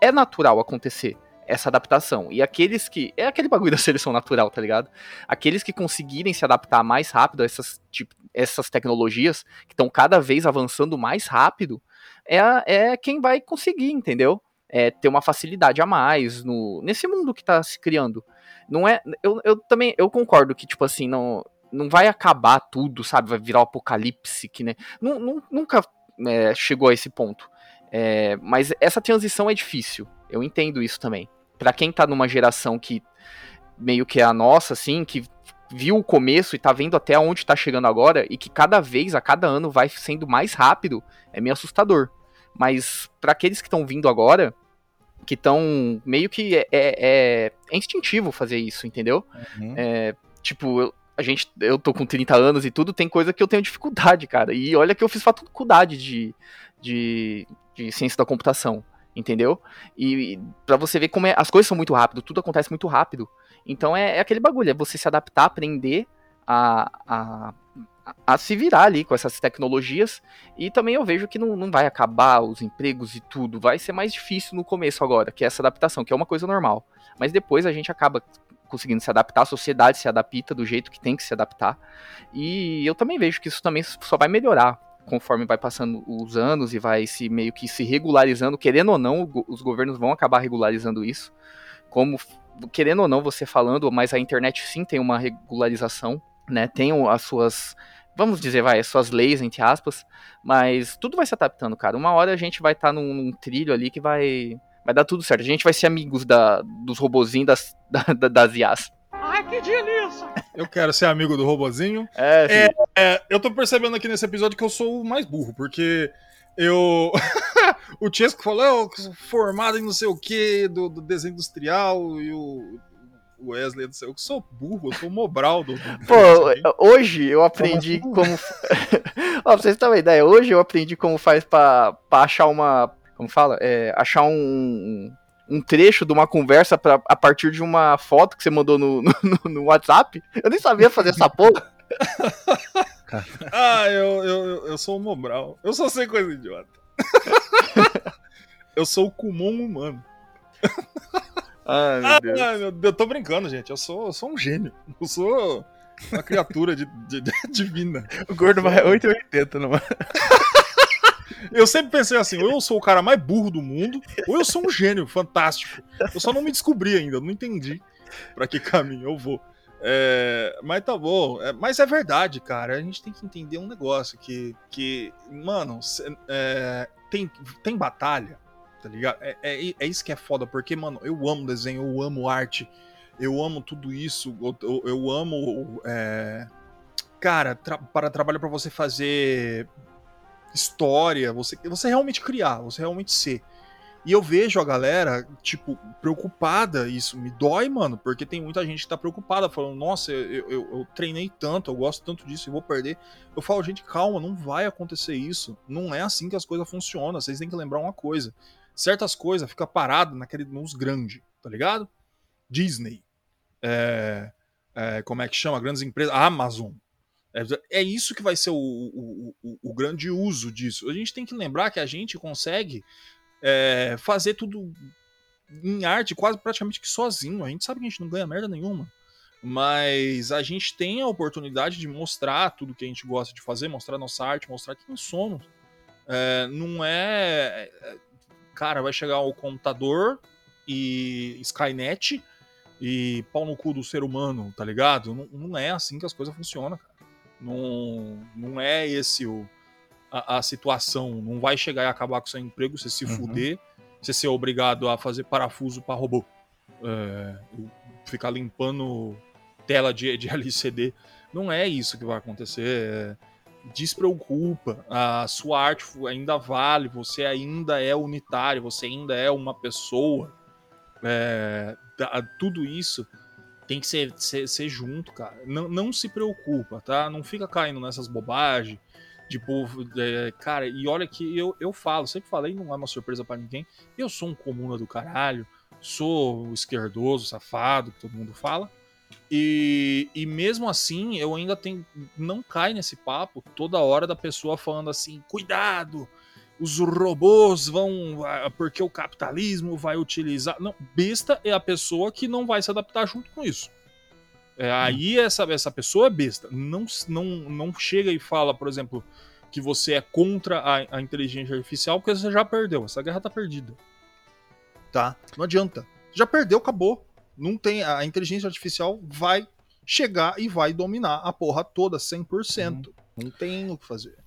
[SPEAKER 2] É natural acontecer essa adaptação. E aqueles que. É aquele bagulho da seleção natural, tá ligado? Aqueles que conseguirem se adaptar mais rápido a essas, tipo, essas tecnologias, que estão cada vez avançando mais rápido, é, é quem vai conseguir, entendeu? É, ter uma facilidade a mais no, nesse mundo que tá se criando. Não é. Eu, eu também eu concordo que, tipo assim, não, não vai acabar tudo, sabe? Vai virar o apocalipse, que, né? Nu- nu- nunca é, chegou a esse ponto. É, mas essa transição é difícil. Eu entendo isso também. Pra quem tá numa geração que meio que é a nossa, assim, que viu o começo e tá vendo até onde tá chegando agora e que cada vez, a cada ano, vai sendo mais rápido, é meio assustador. Mas pra aqueles que estão vindo agora, que estão meio que é, é- é instintivo fazer isso, entendeu?
[SPEAKER 3] Uhum.
[SPEAKER 2] É, tipo, eu, a gente, eu tô com 30 anos e tudo, tem coisa que eu tenho dificuldade, cara. E olha que eu fiz faculdade de, de, de ciência da computação, entendeu? E, e para você ver como é, as coisas são muito rápido, tudo acontece muito rápido. Então é, é aquele bagulho, é você se adaptar, aprender a, a, a se virar ali com essas tecnologias. E também eu vejo que não, não vai acabar os empregos e tudo, vai ser mais difícil no começo agora, que é essa adaptação, que é uma coisa normal. Mas depois a gente acaba conseguindo se adaptar, a sociedade se adapta do jeito que tem que se adaptar. E eu também vejo que isso também só vai melhorar conforme vai passando os anos e vai se meio que se regularizando, querendo ou não, os governos vão acabar regularizando isso. Como querendo ou não você falando, mas a internet sim tem uma regularização, né? Tem as suas Vamos dizer, vai, as suas leis, entre aspas, mas tudo vai se adaptando, cara. Uma hora a gente vai estar num, num trilho ali que vai, vai dar tudo certo. A gente vai ser amigos da, dos robozinhos das, da- da- das IAs.
[SPEAKER 5] Ai, que delícia!
[SPEAKER 1] Eu quero ser amigo do robozinho.
[SPEAKER 2] É,
[SPEAKER 1] É, É, eu tô percebendo aqui nesse episódio que eu sou o mais burro, porque eu. o Chesco falou, eu sou formado em não sei o que, do, do desenho industrial, e o Wesley, não sei, eu sou burro, eu sou o Mobral do.
[SPEAKER 2] Pô, hoje eu aprendi
[SPEAKER 1] Como
[SPEAKER 2] como. Ó, pra vocês terem uma ideia, hoje eu aprendi como faz pra, pra achar uma. Como fala? É, achar um, um trecho de uma conversa pra, a partir de uma foto que você mandou no, no, no WhatsApp. Eu nem sabia fazer essa porra.
[SPEAKER 1] Ah, eu, eu, eu- sou o Mobral. Eu só sei coisa idiota. eu sou o Kumon humano.
[SPEAKER 2] Ai, meu
[SPEAKER 1] Ah,
[SPEAKER 2] Deus.
[SPEAKER 1] meu Deus, eu tô brincando, gente. Eu sou, eu sou um gênio. Eu sou uma criatura de, de- de- divina.
[SPEAKER 3] O gordo vai 880 numa.
[SPEAKER 1] Eu sempre pensei assim, ou eu sou o cara mais burro do mundo, ou eu sou um gênio fantástico. Eu só não me descobri ainda, não entendi pra que caminho eu vou. É, mas tá bom. É, mas é verdade, cara. A gente tem que entender um negócio que, que mano, é, tem, tem batalha tá ligado? É, é, é isso que é foda, porque, mano, eu amo desenho, eu amo arte, eu amo tudo isso, eu, eu, eu amo. é, cara, tra para trabalho para você fazer história, você, você realmente criar, você realmente ser. E eu vejo a galera, tipo, preocupada, isso me dói, mano, porque tem muita gente que tá preocupada, falando, nossa, eu, eu, eu treinei tanto, eu gosto tanto disso e vou perder. Eu falo, gente, calma, não vai acontecer isso. Não é assim que as coisas funcionam. Vocês têm que lembrar uma coisa. Certas coisas ficam paradas naquele, nos grandes, tá ligado? Disney. É, é, como é que chama? Grandes empresas. Amazon. É, é isso que vai ser o, o, o, o grande uso disso. A gente tem que lembrar que a gente consegue é, fazer tudo em arte quase praticamente que sozinho. A gente sabe que a gente não ganha merda nenhuma. Mas a gente tem a oportunidade de mostrar tudo que a gente gosta de fazer, mostrar nossa arte, mostrar quem somos. É, não é. é cara, vai chegar o computador e Skynet e pau no cu do ser humano, tá ligado? Não, não é assim que as coisas funcionam, cara. Não, não é esse o, a, a situação. Não vai chegar e acabar com seu emprego, você se
[SPEAKER 3] Uhum.
[SPEAKER 1] fuder, você ser obrigado a fazer parafuso para robô. É, ficar limpando tela de, de LCD. Não é isso que vai acontecer. É, despreocupa. A sua arte ainda vale, você ainda é unitário, você ainda é uma pessoa. É, tudo isso tem que ser, ser, ser junto, cara. Não, não se preocupa, tá? Não fica caindo nessas bobagens povo. é, cara, e olha que eu, eu falo, sempre falei, não é uma surpresa pra ninguém. Eu sou um comuna do caralho, sou esquerdoso, safado, que todo mundo fala. E, e mesmo assim, eu ainda tenho. Não cai nesse papo toda hora da pessoa falando assim: cuidado, os robôs vão. ah, Porque o capitalismo vai utilizar. Não, besta é a pessoa que não vai se adaptar junto com isso. É, aí essa, essa pessoa é besta. Não, não, não chega e fala, por exemplo, que você é contra a, a inteligência artificial, porque você já perdeu. Essa guerra tá perdida. Tá? Não adianta. Já perdeu, acabou. Não tem. A inteligência artificial vai chegar e vai dominar a porra toda 100%. Não tem o que fazer.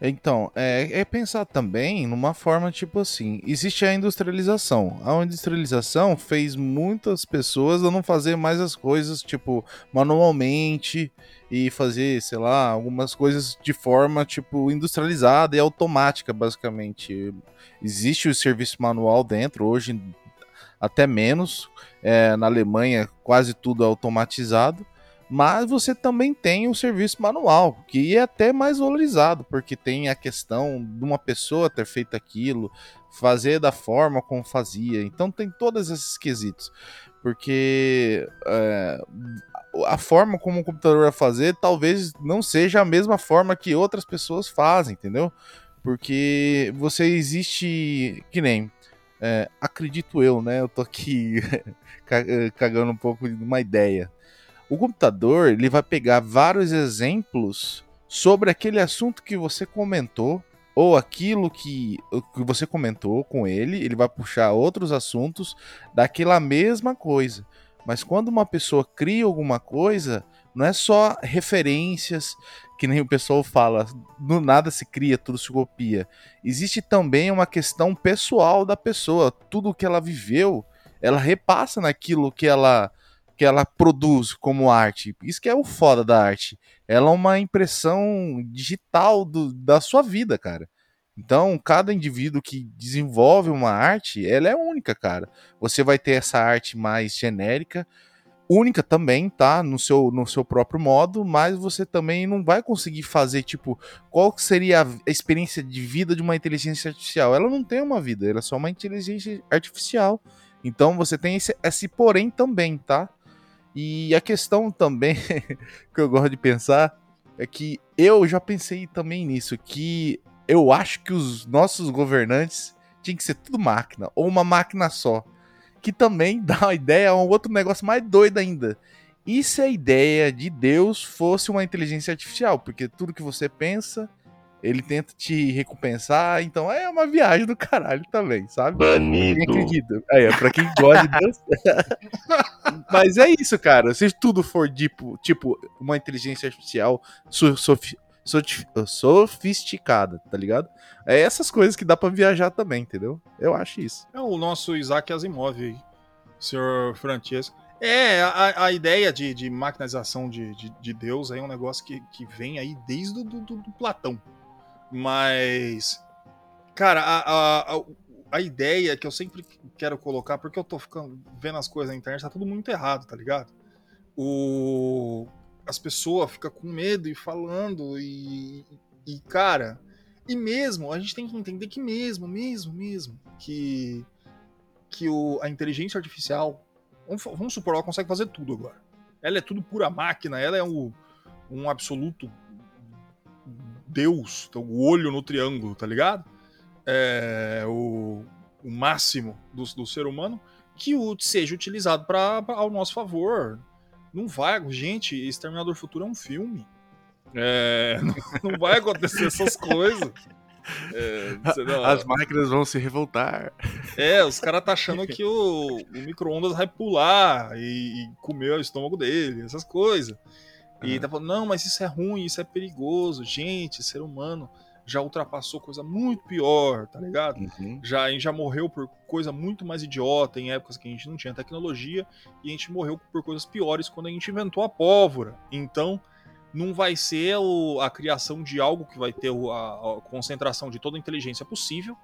[SPEAKER 3] Então, é, é pensar também numa forma tipo assim: existe a industrialização. A industrialização fez muitas pessoas não fazer mais as coisas, tipo, manualmente e fazer, sei lá, algumas coisas de forma, tipo, industrializada e automática, basicamente. Existe o serviço manual dentro, hoje até menos. É, na Alemanha, quase tudo é automatizado mas você também tem o serviço manual, que é até mais valorizado, porque tem a questão de uma pessoa ter feito aquilo, fazer da forma como fazia. Então tem todos esses quesitos. Porque é, a forma como o computador vai fazer talvez não seja a mesma forma que outras pessoas fazem, entendeu? Porque você existe. Que nem. é, acredito eu, né? Eu tô aqui ca- cagando um pouco de uma ideia o computador ele vai pegar vários exemplos sobre aquele assunto que você comentou ou aquilo que, que você comentou com ele, ele vai puxar outros assuntos daquela mesma coisa. Mas quando uma pessoa cria alguma coisa, não é só referências, que nem o pessoal fala, do nada se cria, tudo se copia. Existe também uma questão pessoal da pessoa, tudo que ela viveu, ela repassa naquilo que ela que ela produz como arte. Isso que é o foda da arte. Ela é uma impressão digital do, da sua vida, cara. Então, cada indivíduo que desenvolve uma arte, ela é única, cara. Você vai ter essa arte mais genérica, única também, tá? No seu, no seu próprio modo, mas você também não vai conseguir fazer, tipo, qual seria a experiência de vida de uma inteligência artificial? Ela não tem uma vida, ela é só uma inteligência artificial. Então você tem esse, esse porém também, tá? E a questão também que eu gosto de pensar é que eu já pensei também nisso, que eu acho que os nossos governantes tinham que ser tudo máquina, ou uma máquina só. Que também dá uma ideia a um outro negócio mais doido ainda. E se a ideia de Deus fosse uma inteligência artificial? Porque tudo que você pensa, ele tenta te recompensar. Então é uma viagem do caralho também, sabe? Quem
[SPEAKER 4] Banido.
[SPEAKER 3] acredita. Aí, é pra quem gosta de Deus. Mas é isso, cara. Se tudo for tipo, tipo uma inteligência artificial so- sofisticada, tá ligado? É essas coisas que dá pra viajar também, entendeu? Eu acho isso.
[SPEAKER 1] É o nosso Isaac Asimov aí, senhor Francesco. É, a, a ideia de, de maquinização de, de, de Deus aí é um negócio que, que vem aí desde o do, do- do Platão. Mas, cara, a, a, a, ideia que eu sempre quero colocar, porque eu tô ficando vendo as coisas na internet, tá tudo muito errado, tá ligado? O, as pessoas ficam com medo e falando, e, e, cara, e mesmo, a gente tem que entender que mesmo, mesmo, mesmo, que, que o, a inteligência artificial, vamos, vamos supor, ela consegue fazer tudo agora. Ela é tudo pura máquina, ela é um, um absoluto Deus, então, o olho no triângulo, tá ligado? É o, o máximo do, do ser humano que o, seja utilizado para ao nosso favor. Não vai, gente, Exterminador Futuro é um filme. É, não, não vai acontecer essas coisas. É,
[SPEAKER 3] As máquinas vão se revoltar.
[SPEAKER 1] é, os caras tá achando que o, o micro-ondas vai pular e, e comer o estômago dele, essas coisas. E tá falando, não, mas isso é ruim, isso é perigoso. Gente, ser humano já ultrapassou coisa muito pior, tá ligado?
[SPEAKER 3] Uhum.
[SPEAKER 1] Já, a gente já morreu por coisa muito mais idiota em épocas que a gente não tinha tecnologia e a gente morreu por coisas piores quando a gente inventou a pólvora. Então, não vai ser o- a criação de algo que vai ter a, a concentração de toda a inteligência possível,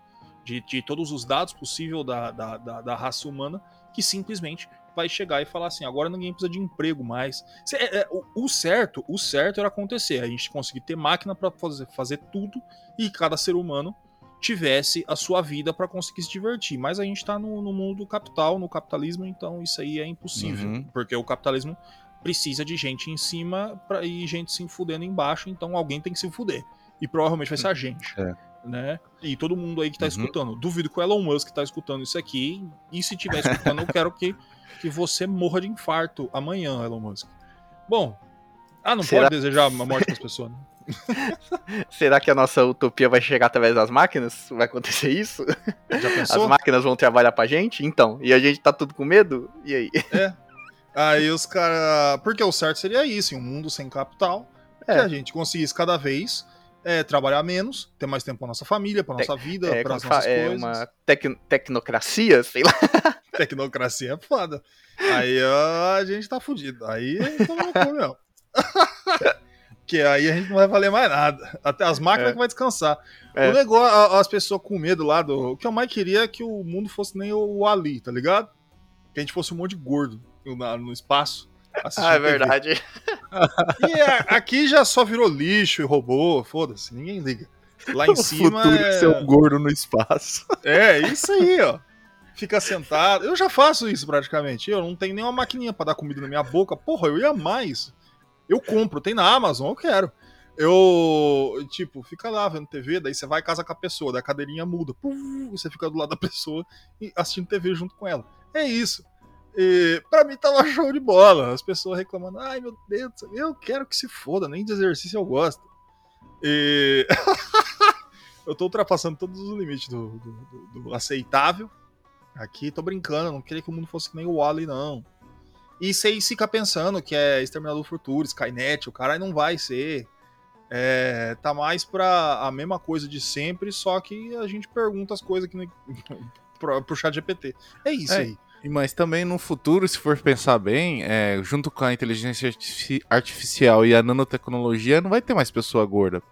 [SPEAKER 1] de, de todos os dados possível da, da, da, da raça humana, que simplesmente vai chegar e falar assim: agora ninguém precisa de emprego mais. É- é, o, certo, o certo era acontecer, a gente conseguir ter máquina para fazer, fazer tudo e cada ser humano tivesse a sua vida para conseguir se divertir. Mas a gente tá no, no mundo do capital, no capitalismo, então isso aí é impossível.
[SPEAKER 3] Uhum.
[SPEAKER 1] Porque o capitalismo precisa de gente em cima pra, e gente se fudendo embaixo, então alguém tem que se fuder. E provavelmente vai ser a gente.
[SPEAKER 3] É.
[SPEAKER 1] Né? E todo mundo aí que tá
[SPEAKER 3] Uhum.
[SPEAKER 1] escutando. Duvido que o Elon Musk tá escutando isso aqui. E se tiver escutando, eu quero que, que você morra de infarto amanhã, Elon Musk. Bom. Ah, não
[SPEAKER 2] Será-
[SPEAKER 1] pode desejar a morte das pessoas, né?
[SPEAKER 2] Será que a nossa utopia vai chegar através das máquinas? Vai acontecer isso? As máquinas vão trabalhar pra gente? Então, e a gente tá tudo com medo? E aí?
[SPEAKER 1] Aí os caras. Porque o certo seria isso, em um mundo sem capital,
[SPEAKER 2] É.
[SPEAKER 1] que a gente conseguisse cada vez é, trabalhar menos, ter mais tempo pra nossa família,
[SPEAKER 2] Tec-
[SPEAKER 1] nossa vida,
[SPEAKER 2] É,
[SPEAKER 1] para as nossas
[SPEAKER 2] É
[SPEAKER 1] coisas.
[SPEAKER 2] uma tec- tecnocracia, sei lá.
[SPEAKER 1] Tecnocracia é foda. Aí ó, a gente tá fudido. Aí tá no cu mesmo. que aí a gente não vai valer mais nada. Até as máquinas
[SPEAKER 2] É.
[SPEAKER 1] que vai descansar.
[SPEAKER 2] É.
[SPEAKER 1] O negócio, as pessoas com medo lá do. O que eu mais queria é que o mundo fosse nem o Ali, tá ligado? Que a gente fosse um monte de gordo no, no espaço.
[SPEAKER 2] Ah, é verdade.
[SPEAKER 1] E a- aqui já só virou lixo e robô, foda-se, ninguém liga. Lá em
[SPEAKER 3] o
[SPEAKER 1] cima
[SPEAKER 3] futuro
[SPEAKER 1] é...
[SPEAKER 3] é ser um gordo no espaço.
[SPEAKER 1] é isso aí, ó. Fica sentado. Eu já faço isso praticamente. Eu não tenho nenhuma maquininha pra dar comida na minha boca. Porra, eu ia amar isso. Eu compro, tem na Amazon, eu quero. Eu, tipo, fica lá vendo TV, daí você vai e casa com a pessoa, daí a cadeirinha muda. Pum, você fica do lado da pessoa e assistindo TV junto com ela. É isso. E pra mim tava show de bola. As pessoas reclamando, ai meu Deus, eu quero que se foda, nem de exercício eu gosto. E. eu tô ultrapassando todos os limites do, do- do- do aceitável. Aqui tô brincando, não queria que o mundo fosse que nem o Wally, não. E você fica pensando que é Exterminador do Futuro, Skynet, o cara não vai ser. É, tá mais pra a mesma coisa de sempre, só que a gente pergunta as coisas que pro, pro chat GPT. É isso
[SPEAKER 3] É.
[SPEAKER 1] aí.
[SPEAKER 3] Mas também no futuro, se for pensar bem, é, junto com a inteligência artifi- artificial e a nanotecnologia, não vai ter mais pessoa gorda.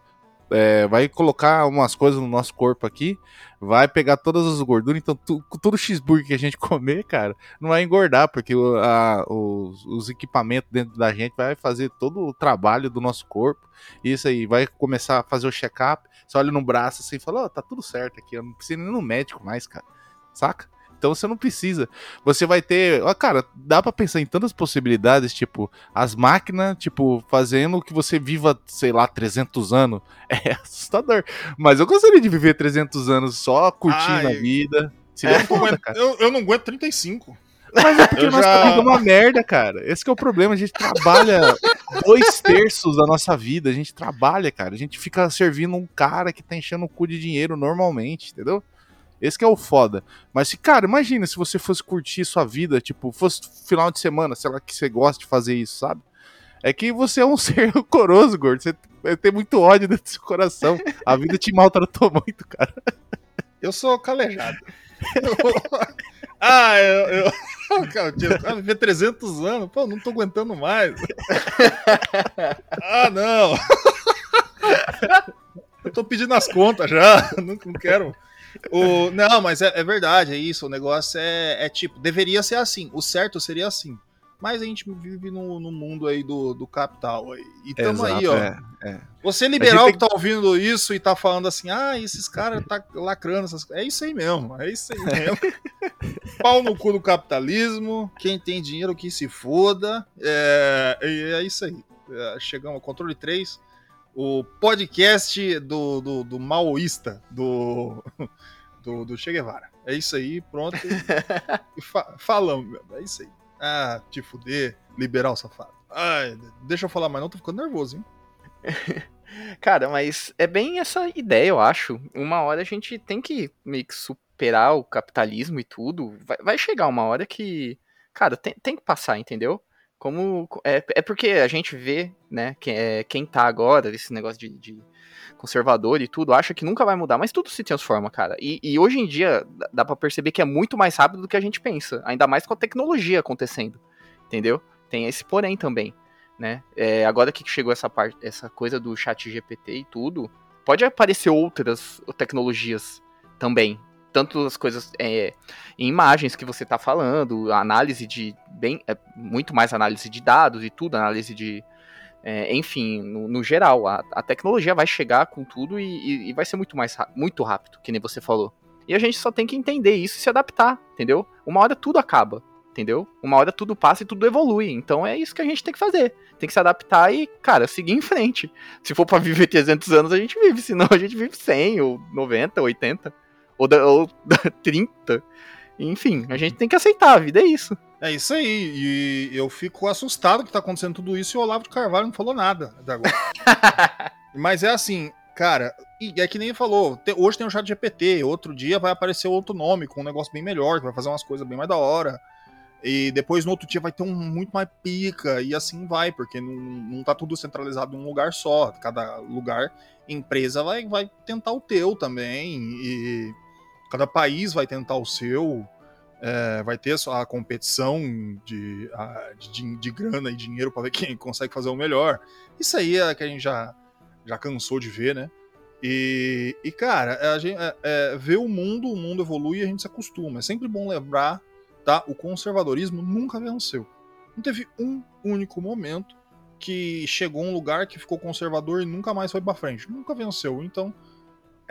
[SPEAKER 3] É, vai colocar umas coisas no nosso corpo aqui, vai pegar todas as gorduras, então tu, todo cheeseburger que a gente comer, cara, não vai engordar, porque a- os, os equipamentos dentro da gente vai fazer todo o trabalho do nosso corpo. Isso aí, vai começar a fazer o check-up, você olha no braço assim e fala, ó, tá tudo certo aqui, eu não preciso ir no médico mais, cara. Saca? Então você não precisa. Você vai ter. Ó, cara, dá pra pensar em tantas possibilidades, tipo, as máquinas, tipo, fazendo que você viva, sei lá, 300 anos. É assustador. Mas eu gostaria de viver 300 anos só curtindo
[SPEAKER 1] Ai.
[SPEAKER 3] a vida.
[SPEAKER 1] Não
[SPEAKER 3] foda,
[SPEAKER 1] eu, eu não aguento 35.
[SPEAKER 3] Mas é porque
[SPEAKER 1] Eu
[SPEAKER 3] a nossa
[SPEAKER 1] já-
[SPEAKER 3] é uma merda, cara. Esse que é o problema. A gente trabalha dois terços da nossa vida. A gente trabalha, cara. A gente fica servindo um cara que tá enchendo o cu de dinheiro normalmente, entendeu? Esse que é o foda. Mas, cara, imagina se você fosse curtir sua vida, tipo, fosse final de semana, sei lá, que você gosta de fazer isso, sabe? É que você é um ser rancoroso, gordo. Você tem muito ódio dentro do seu coração. A vida te maltratou muito, cara.
[SPEAKER 1] Eu sou calejado. ah, eu. eu... Cara, eu viver 300 anos, pô, não tô aguentando mais. ah, não. eu tô pedindo as contas já, não, não quero. O, não, mas é, é, verdade, é isso. O negócio é, é, tipo, deveria ser assim. O certo seria assim. Mas a gente vive no, no mundo aí do, do capital. Aí. E tamo
[SPEAKER 3] Exato,
[SPEAKER 1] aí, ó.
[SPEAKER 3] é, é.
[SPEAKER 1] Você liberal que tá ouvindo isso e tá falando assim, ah, esses caras tá lacrando essas coisas. É isso aí mesmo, é isso aí mesmo. Pau no cu do capitalismo, quem tem dinheiro que se foda. É, é isso aí. É, chegamos ao controle 3, o podcast do, do, do maoísta, do, do, do Che Guevara. É isso aí, pronto. Fa falamos, meu, é isso aí. Ah, te fuder, liberal safado. Ai, deixa eu falar mais não, tô ficando nervoso, hein?
[SPEAKER 2] Cara, mas é bem essa ideia, eu acho. Uma hora a gente tem que meio que superar o capitalismo e tudo. Vai, vai chegar uma hora que, cara, tem, tem que passar, entendeu? Como é, é porque a gente vê, né, que é, quem tá agora, esse negócio de, de conservador e tudo, acha que nunca vai mudar, mas tudo se transforma, cara. E, e hoje em dia dá para perceber que é muito mais rápido do que a gente pensa, ainda mais com a tecnologia acontecendo, entendeu? Tem esse porém também né? É, agora que chegou essa parte, essa coisa do chat GPT e tudo, pode aparecer outras tecnologias também. Tanto as coisas é, em imagens que você está falando, análise de bem, é, muito mais análise de dados e tudo, análise de, é, enfim, no, no geral, a, a, tecnologia vai chegar com tudo e, e, e vai ser muito mais muito rápido, que nem você falou. E a gente só tem que entender isso e se adaptar, entendeu? Uma hora tudo acaba entendeu? Uma hora tudo passa e tudo evolui. Então é isso que a gente tem que fazer. Tem que se adaptar e, cara, seguir em frente. Se for para viver 300 anos, a gente vive. Senão a gente vive 100, ou 90, 80, ou, ou 30. Enfim, a gente tem que aceitar. A vida é isso.
[SPEAKER 1] É isso aí. E eu fico assustado que tá acontecendo tudo isso e o Olavo de Carvalho não falou nada até agora. Mas é assim, cara, e é que nem falou, hoje tem o chat GPT, outro dia vai aparecer outro nome com um negócio bem melhor, que vai fazer umas coisas bem mais da hora. E depois no outro dia vai ter um muito mais pica, e assim vai, porque não, não tá tudo centralizado em um lugar só. Cada lugar, empresa vai, vai tentar o teu também, e cada país vai tentar o seu. É, vai ter a competição de, a, de, de, grana e dinheiro para ver quem consegue fazer o melhor. Isso aí é que a gente já, já cansou de ver, né? E, e cara, a gente, é, é, ver o mundo, o mundo evolui e a gente se acostuma. É sempre bom lembrar tá? O conservadorismo nunca venceu. Não teve um único momento que chegou um lugar que ficou conservador e nunca mais foi para frente. Nunca venceu. Então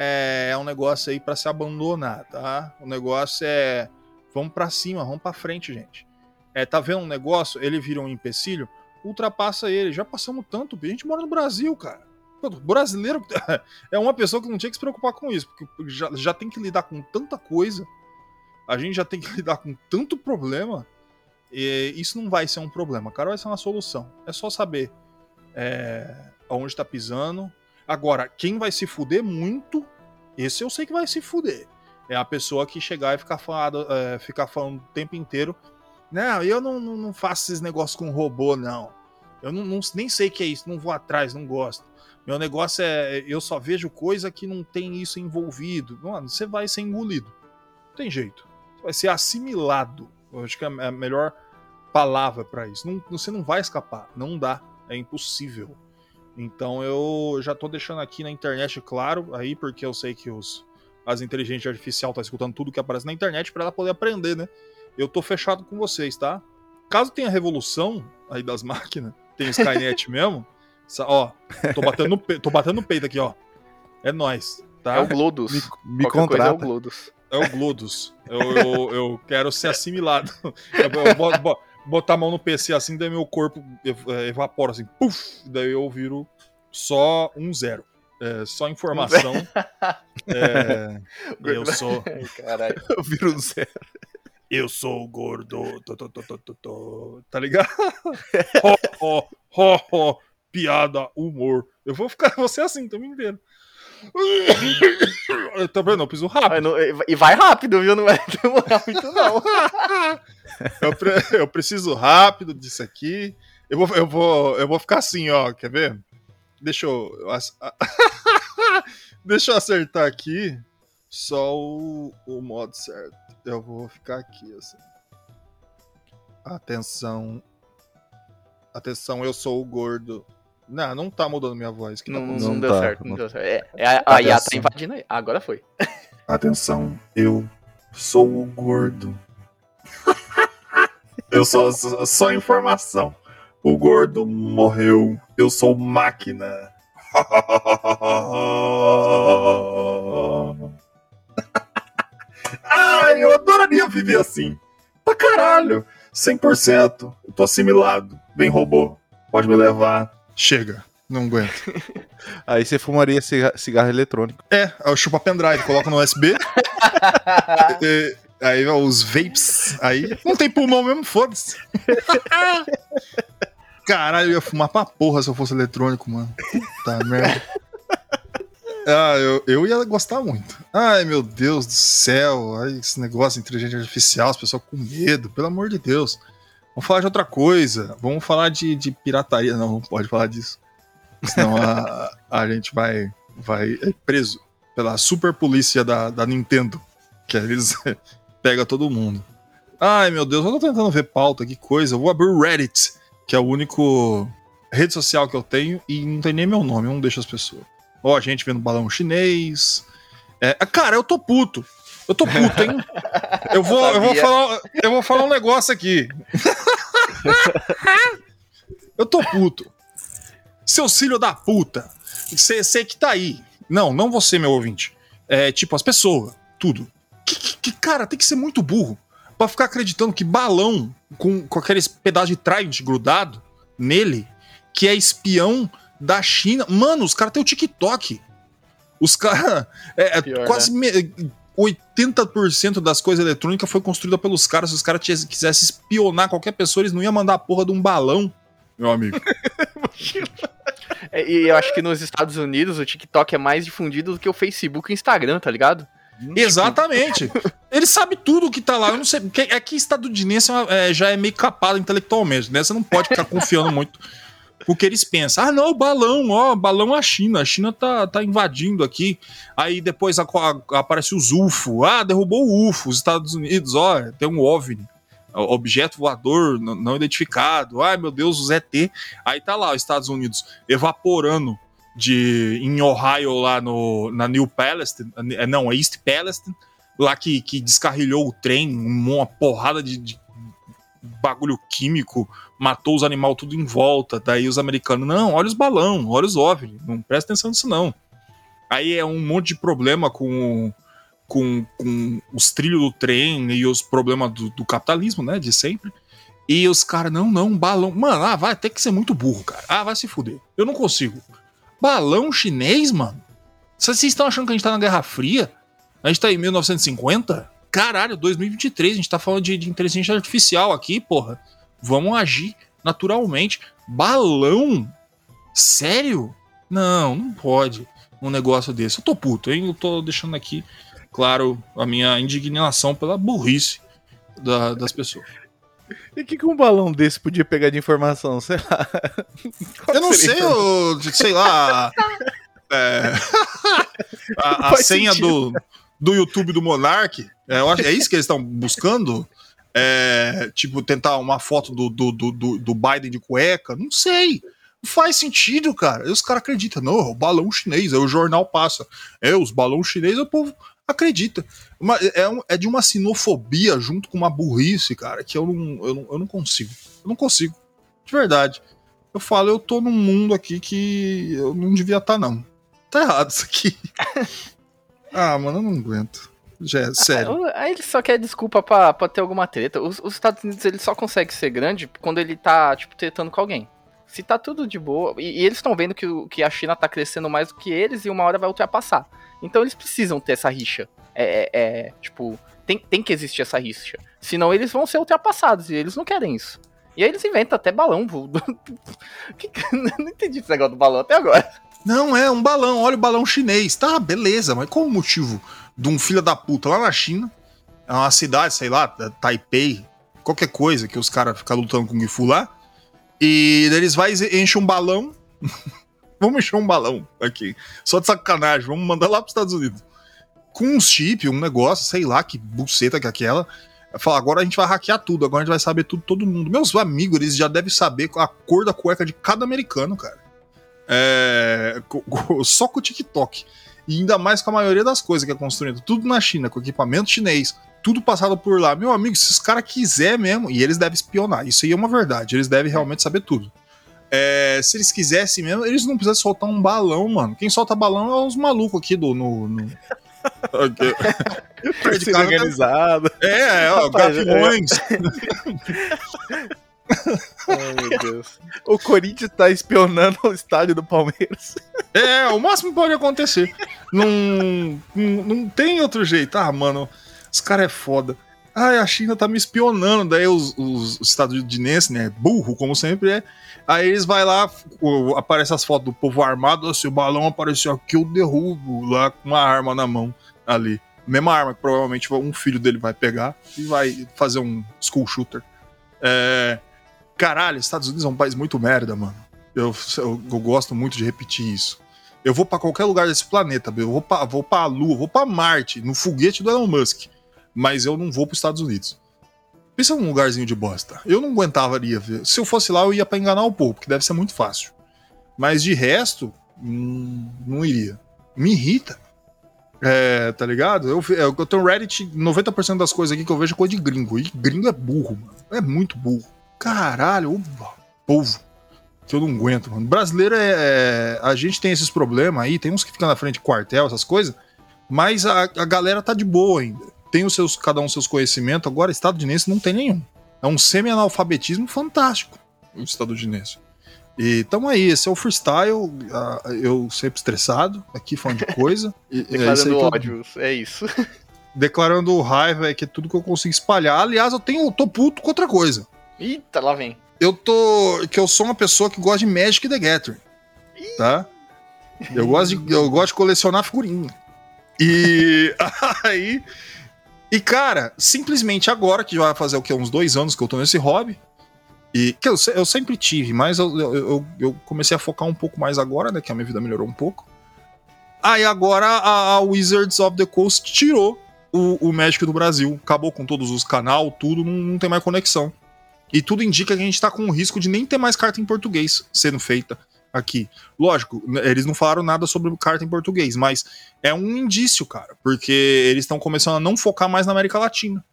[SPEAKER 1] é, é um negócio aí para se abandonar, tá? O negócio é vamos para cima, vamos para frente, gente. É, tá vendo um negócio, ele vira um empecilho, ultrapassa ele. Já passamos tanto, a gente mora no Brasil, cara. O brasileiro é uma pessoa que não tinha que se preocupar com isso, porque já, já tem que lidar com tanta coisa a gente já tem que lidar com tanto problema, e isso não vai ser um problema, cara, vai ser uma solução. É só saber é, aonde tá pisando. Agora, quem vai se fuder muito, esse eu sei que vai se fuder. É a pessoa que chegar e ficar falando, é, ficar falando o tempo inteiro. Não, eu não, não, não faço esses negócios com robô, não. Eu não, não, nem sei que é isso, não vou atrás, não gosto. Meu negócio é. Eu só vejo coisa que não tem isso envolvido. Mano, você vai ser engolido. Não tem jeito vai ser assimilado. Eu acho que é a melhor palavra para isso. Não, você não vai escapar, não dá, é impossível. Então eu já tô deixando aqui na internet claro aí, porque eu sei que os as inteligências artificial tá escutando tudo que aparece na internet para ela poder aprender, né? Eu tô fechado com vocês, tá? Caso tenha revolução aí das máquinas, tem Skynet mesmo, ó, tô batendo no, tô batendo no peito aqui, ó. É nós, tá?
[SPEAKER 2] É o Glodus.
[SPEAKER 3] Me, me contrata.
[SPEAKER 2] é o Glodus.
[SPEAKER 1] É o Glodus. Eu, eu, eu quero ser assimilado. Eu botar a mão no PC assim, daí meu corpo é, evapora assim, puf, daí eu viro só um zero. É, só informação. É, eu sou.
[SPEAKER 2] Caralho.
[SPEAKER 3] Eu viro um zero.
[SPEAKER 1] Eu sou gordo. Tô, tô, tô, tá ligado? ho, ho, ho, ho, piada, humor. Eu vou ficar você assim o tempo inteiro. Eu tô vendo, eu preciso rápido.
[SPEAKER 2] E vai rápido, viu? Não vai demorar muito, não.
[SPEAKER 1] eu, pre eu preciso rápido disso aqui. Eu vou, eu, vou, eu vou ficar assim, ó. Quer ver? Deixa eu. Deixa eu acertar aqui só o, o modo certo. Eu vou ficar aqui, assim. Atenção. Atenção, eu sou o gordo. Não, não tá mudando minha voz. Que tá
[SPEAKER 2] Não,
[SPEAKER 1] acontecendo?
[SPEAKER 2] não deu
[SPEAKER 3] tá,
[SPEAKER 2] certo, não
[SPEAKER 3] não-
[SPEAKER 2] deu certo. É, é a, a IA tá
[SPEAKER 1] Atenção.
[SPEAKER 2] invadindo aí. Agora foi.
[SPEAKER 1] Atenção, eu sou o gordo. eu sou só, só informação. O gordo morreu. Eu sou máquina. Ai, eu adoraria viver assim. Pra caralho. 100%. Eu tô assimilado. Bem robô. Pode me levar. Chega. Não aguento.
[SPEAKER 3] Aí você fumaria ciga- cigarro eletrônico.
[SPEAKER 1] É, eu chupo a pendrive, coloco no USB. e- aí ó, os vapes. Aí não tem pulmão mesmo, foda-se. Caralho, eu ia fumar pra porra se eu fosse eletrônico, mano. Puta merda. Ah, eu, eu ia gostar muito. Ai, meu Deus do céu. Ai, esse negócio de inteligência artificial, as pessoas com medo, pelo amor de Deus. Vamos falar de outra coisa. Vamos falar de, de pirataria. Não, não pode falar disso. Senão a, a gente vai, vai é preso pela super polícia da, da Nintendo. Que eles pegam todo mundo. Ai, meu Deus, eu tô tentando ver pauta, que coisa. Eu vou abrir o Reddit, que é o único rede social que eu tenho e não tem nem meu nome, eu não deixo as pessoas. Ó, a gente vendo balão chinês. É, cara, eu tô puto. Eu tô puto, hein? Eu vou, eu vou,
[SPEAKER 2] Sabia.
[SPEAKER 1] falar, eu vou falar um negócio aqui. eu tô puto. Seus filhos da puta. Você que tá aí. Não, não você, meu ouvinte. É tipo, as pessoas. Tudo. Que, que- que, cara, tem que ser muito burro pra ficar acreditando que balão com, com aqueles pedaços de trident grudado nele, que é espião da China. Mano, os caras têm o TikTok. Os caras. É, é
[SPEAKER 2] Pior,
[SPEAKER 1] quase me- 80% das coisas eletrônicas foi construída pelos caras. Se os caras quisessem espionar qualquer pessoa, eles não iam mandar a porra de um balão, meu amigo.
[SPEAKER 2] É, E eu acho que nos Estados Unidos o TikTok é mais difundido do que o Facebook e o Instagram, tá ligado?
[SPEAKER 1] Exatamente. Ele sabe tudo que tá lá. Eu não sei. porque É que estadunidense é é, já é meio capado intelectualmente, né? Você não pode ficar confiando muito o que eles pensam. Ah, não, balão, ó, balão é a China. A China tá, tá invadindo aqui. Aí depois a- a- aparece os UFO. Ah, derrubou o UFO. Os Estados Unidos, ó, tem um OVNI. Objeto voador não identificado. Ai, meu Deus, os ET. Aí tá lá, os Estados Unidos evaporando de em Ohio lá no na New Palestine, eh, não, é East Palestine, lá que, que descarrilhou o trem, uma porrada de, de bagulho químico, matou os animais tudo em volta. Daí os americanos, não, olha os balão, olha os OVNI, não presta atenção nisso não. Aí é um monte de problema com com, com os trilhos do trem e os problemas do, do capitalismo, né, de sempre. E os caras, não, não, balão. Mano, ah, vai ter que ser muito burro, cara. Ah, vai se fuder. Eu não consigo. Balão chinês, mano? Vocês estão achando que a gente tá na Guerra Fria? A gente tá em 1950? Caralho, 2023, a gente tá falando de, de inteligência artificial aqui, porra. Vamos agir naturalmente. Balão? Sério? Não, não pode um negócio desse. Eu tô puto, hein? Eu tô deixando aqui, claro, a minha indignação pela burrice da- das pessoas.
[SPEAKER 3] E o que, que um balão desse podia pegar de informação? Sei lá. Qual
[SPEAKER 1] Eu não sei, eu, sei lá. é, a, a senha
[SPEAKER 3] sentido.
[SPEAKER 1] do, do YouTube do Monark. É, eu acho, é isso que eles estão buscando? É, tipo, tentar uma foto do, do, do, do- Biden de cueca? Não sei. Não faz sentido, cara. E os caras acreditam. Não, é o balão chinês. Aí o jornal passa. É, os balões chineses, o povo acredita. Mas é, um- é de uma sinofobia junto com uma burrice, cara, que eu não, eu não, eu não consigo. Eu não consigo. De verdade. Eu falo, eu tô num mundo aqui que eu não devia estar, não. Tá errado isso aqui. ah, mano, eu não aguento. Já é sério.
[SPEAKER 2] Ah, Aí ele só quer desculpa pra, pra ter alguma treta. Os, os Estados Unidos ele só consegue ser grande quando ele tá, tipo, tretando com alguém. Se tá tudo de boa. E, e eles estão vendo que, que a China tá crescendo mais do que eles e uma hora vai ultrapassar. Então eles precisam ter essa rixa. É, é- é, tipo, tem, tem que existir essa rixa. Senão eles vão ser ultrapassados e eles não querem isso. E aí eles inventam até balão. não entendi esse negócio do balão até agora.
[SPEAKER 1] Não, é um balão. Olha o balão chinês. Tá, beleza, mas qual o motivo de um filho da puta lá na China? É uma cidade, sei lá, Taipei, qualquer coisa que os caras ficam lutando com o Gifu lá. E eles vai enchem um balão. vamos encher um balão aqui. Só de sacanagem, vamos mandar lá pros Estados Unidos. Com um chip, um negócio, sei lá, que buceta que é aquela. Fala, agora a gente vai hackear tudo, agora a gente vai saber tudo, todo mundo. Meus amigos, eles já devem saber a cor da cueca de cada americano, cara. É, só com o TikTok. E ainda mais com a maioria das coisas que é construído. Tudo na China, com equipamento chinês. Tudo passado por lá. Meu amigo, se os caras quiser mesmo, e eles devem espionar, isso aí é uma verdade, eles devem realmente saber tudo. É, se eles quisessem mesmo, eles não precisam soltar um balão, mano. Quem solta balão é os malucos aqui do. No, no... Carlos-
[SPEAKER 3] organizada.
[SPEAKER 1] É, é, ó,
[SPEAKER 2] Rapaz,
[SPEAKER 1] gaviões.
[SPEAKER 3] Ai, meu Deus. O Corinthians tá espionando o estádio do Palmeiras.
[SPEAKER 1] É, o máximo pode acontecer. Não, não, não tem outro jeito. Ah, mano, os caras é foda. Ah, a China tá me espionando. Daí os, os, os estadunidenses, né? Burro, como sempre é. Aí eles vai lá, aparece as fotos do povo armado. Se o balão apareceu aqui, eu derrubo lá com uma arma na mão ali. Mesma arma que provavelmente um filho dele vai pegar e vai fazer um school shooter. É. Caralho, Estados Unidos é um país muito merda, mano. Eu, eu, eu gosto muito de repetir isso. Eu vou pra qualquer lugar desse planeta, eu vou pra, vou Lua, vou pra Marte, no foguete do Elon Musk. Mas eu não vou pros Estados Unidos. Pensa num lugarzinho de bosta. Eu não aguentaria. Se eu fosse lá, eu ia pra enganar o povo, porque deve ser muito fácil. Mas de resto, hum, não iria. Me irrita. É, tá ligado? Eu, eu tenho Reddit, 90% das coisas aqui que eu vejo é coisa de gringo. E gringo é burro, mano. É muito burro. Caralho, o povo que eu não aguento, mano. Brasileiro é, é- A gente tem esses problemas aí, tem uns que ficam na frente de quartel, essas coisas, mas a, a galera tá de boa ainda. Tem os seus, cada um seus conhecimentos, agora estadunidense não tem nenhum. É um semi-analfabetismo fantástico, o estadunidense. E tamo aí, esse é o freestyle, eu sempre estressado, aqui falando de coisa. E- é
[SPEAKER 2] Declarando
[SPEAKER 1] que eu-
[SPEAKER 2] ódio, é isso.
[SPEAKER 1] declarando raiva, é que é tudo que eu consigo espalhar. Aliás, eu tenho, eu tô puto com outra coisa.
[SPEAKER 2] Eita, lá vem.
[SPEAKER 1] Eu tô. que eu sou uma pessoa que gosta de Magic the Gathering. Tá? Eu gosto de, eu gosto de colecionar figurinha. E aí. E, cara, simplesmente agora, que já vai fazer o quê? Uns dois anos que eu tô nesse hobby. E que eu, eu sempre tive, mas eu, eu, eu- comecei a focar um pouco mais agora, né? Que a minha vida melhorou um pouco. Aí agora a, a Wizards of the Coast tirou o, o Magic do Brasil. Acabou com todos os canal, tudo, não, não tem mais conexão. E tudo indica que a gente tá com o risco de nem ter mais carta em português sendo feita aqui. Lógico, n- eles não falaram nada sobre carta em português, mas é um indício, cara, porque eles estão começando a não focar mais na América Latina.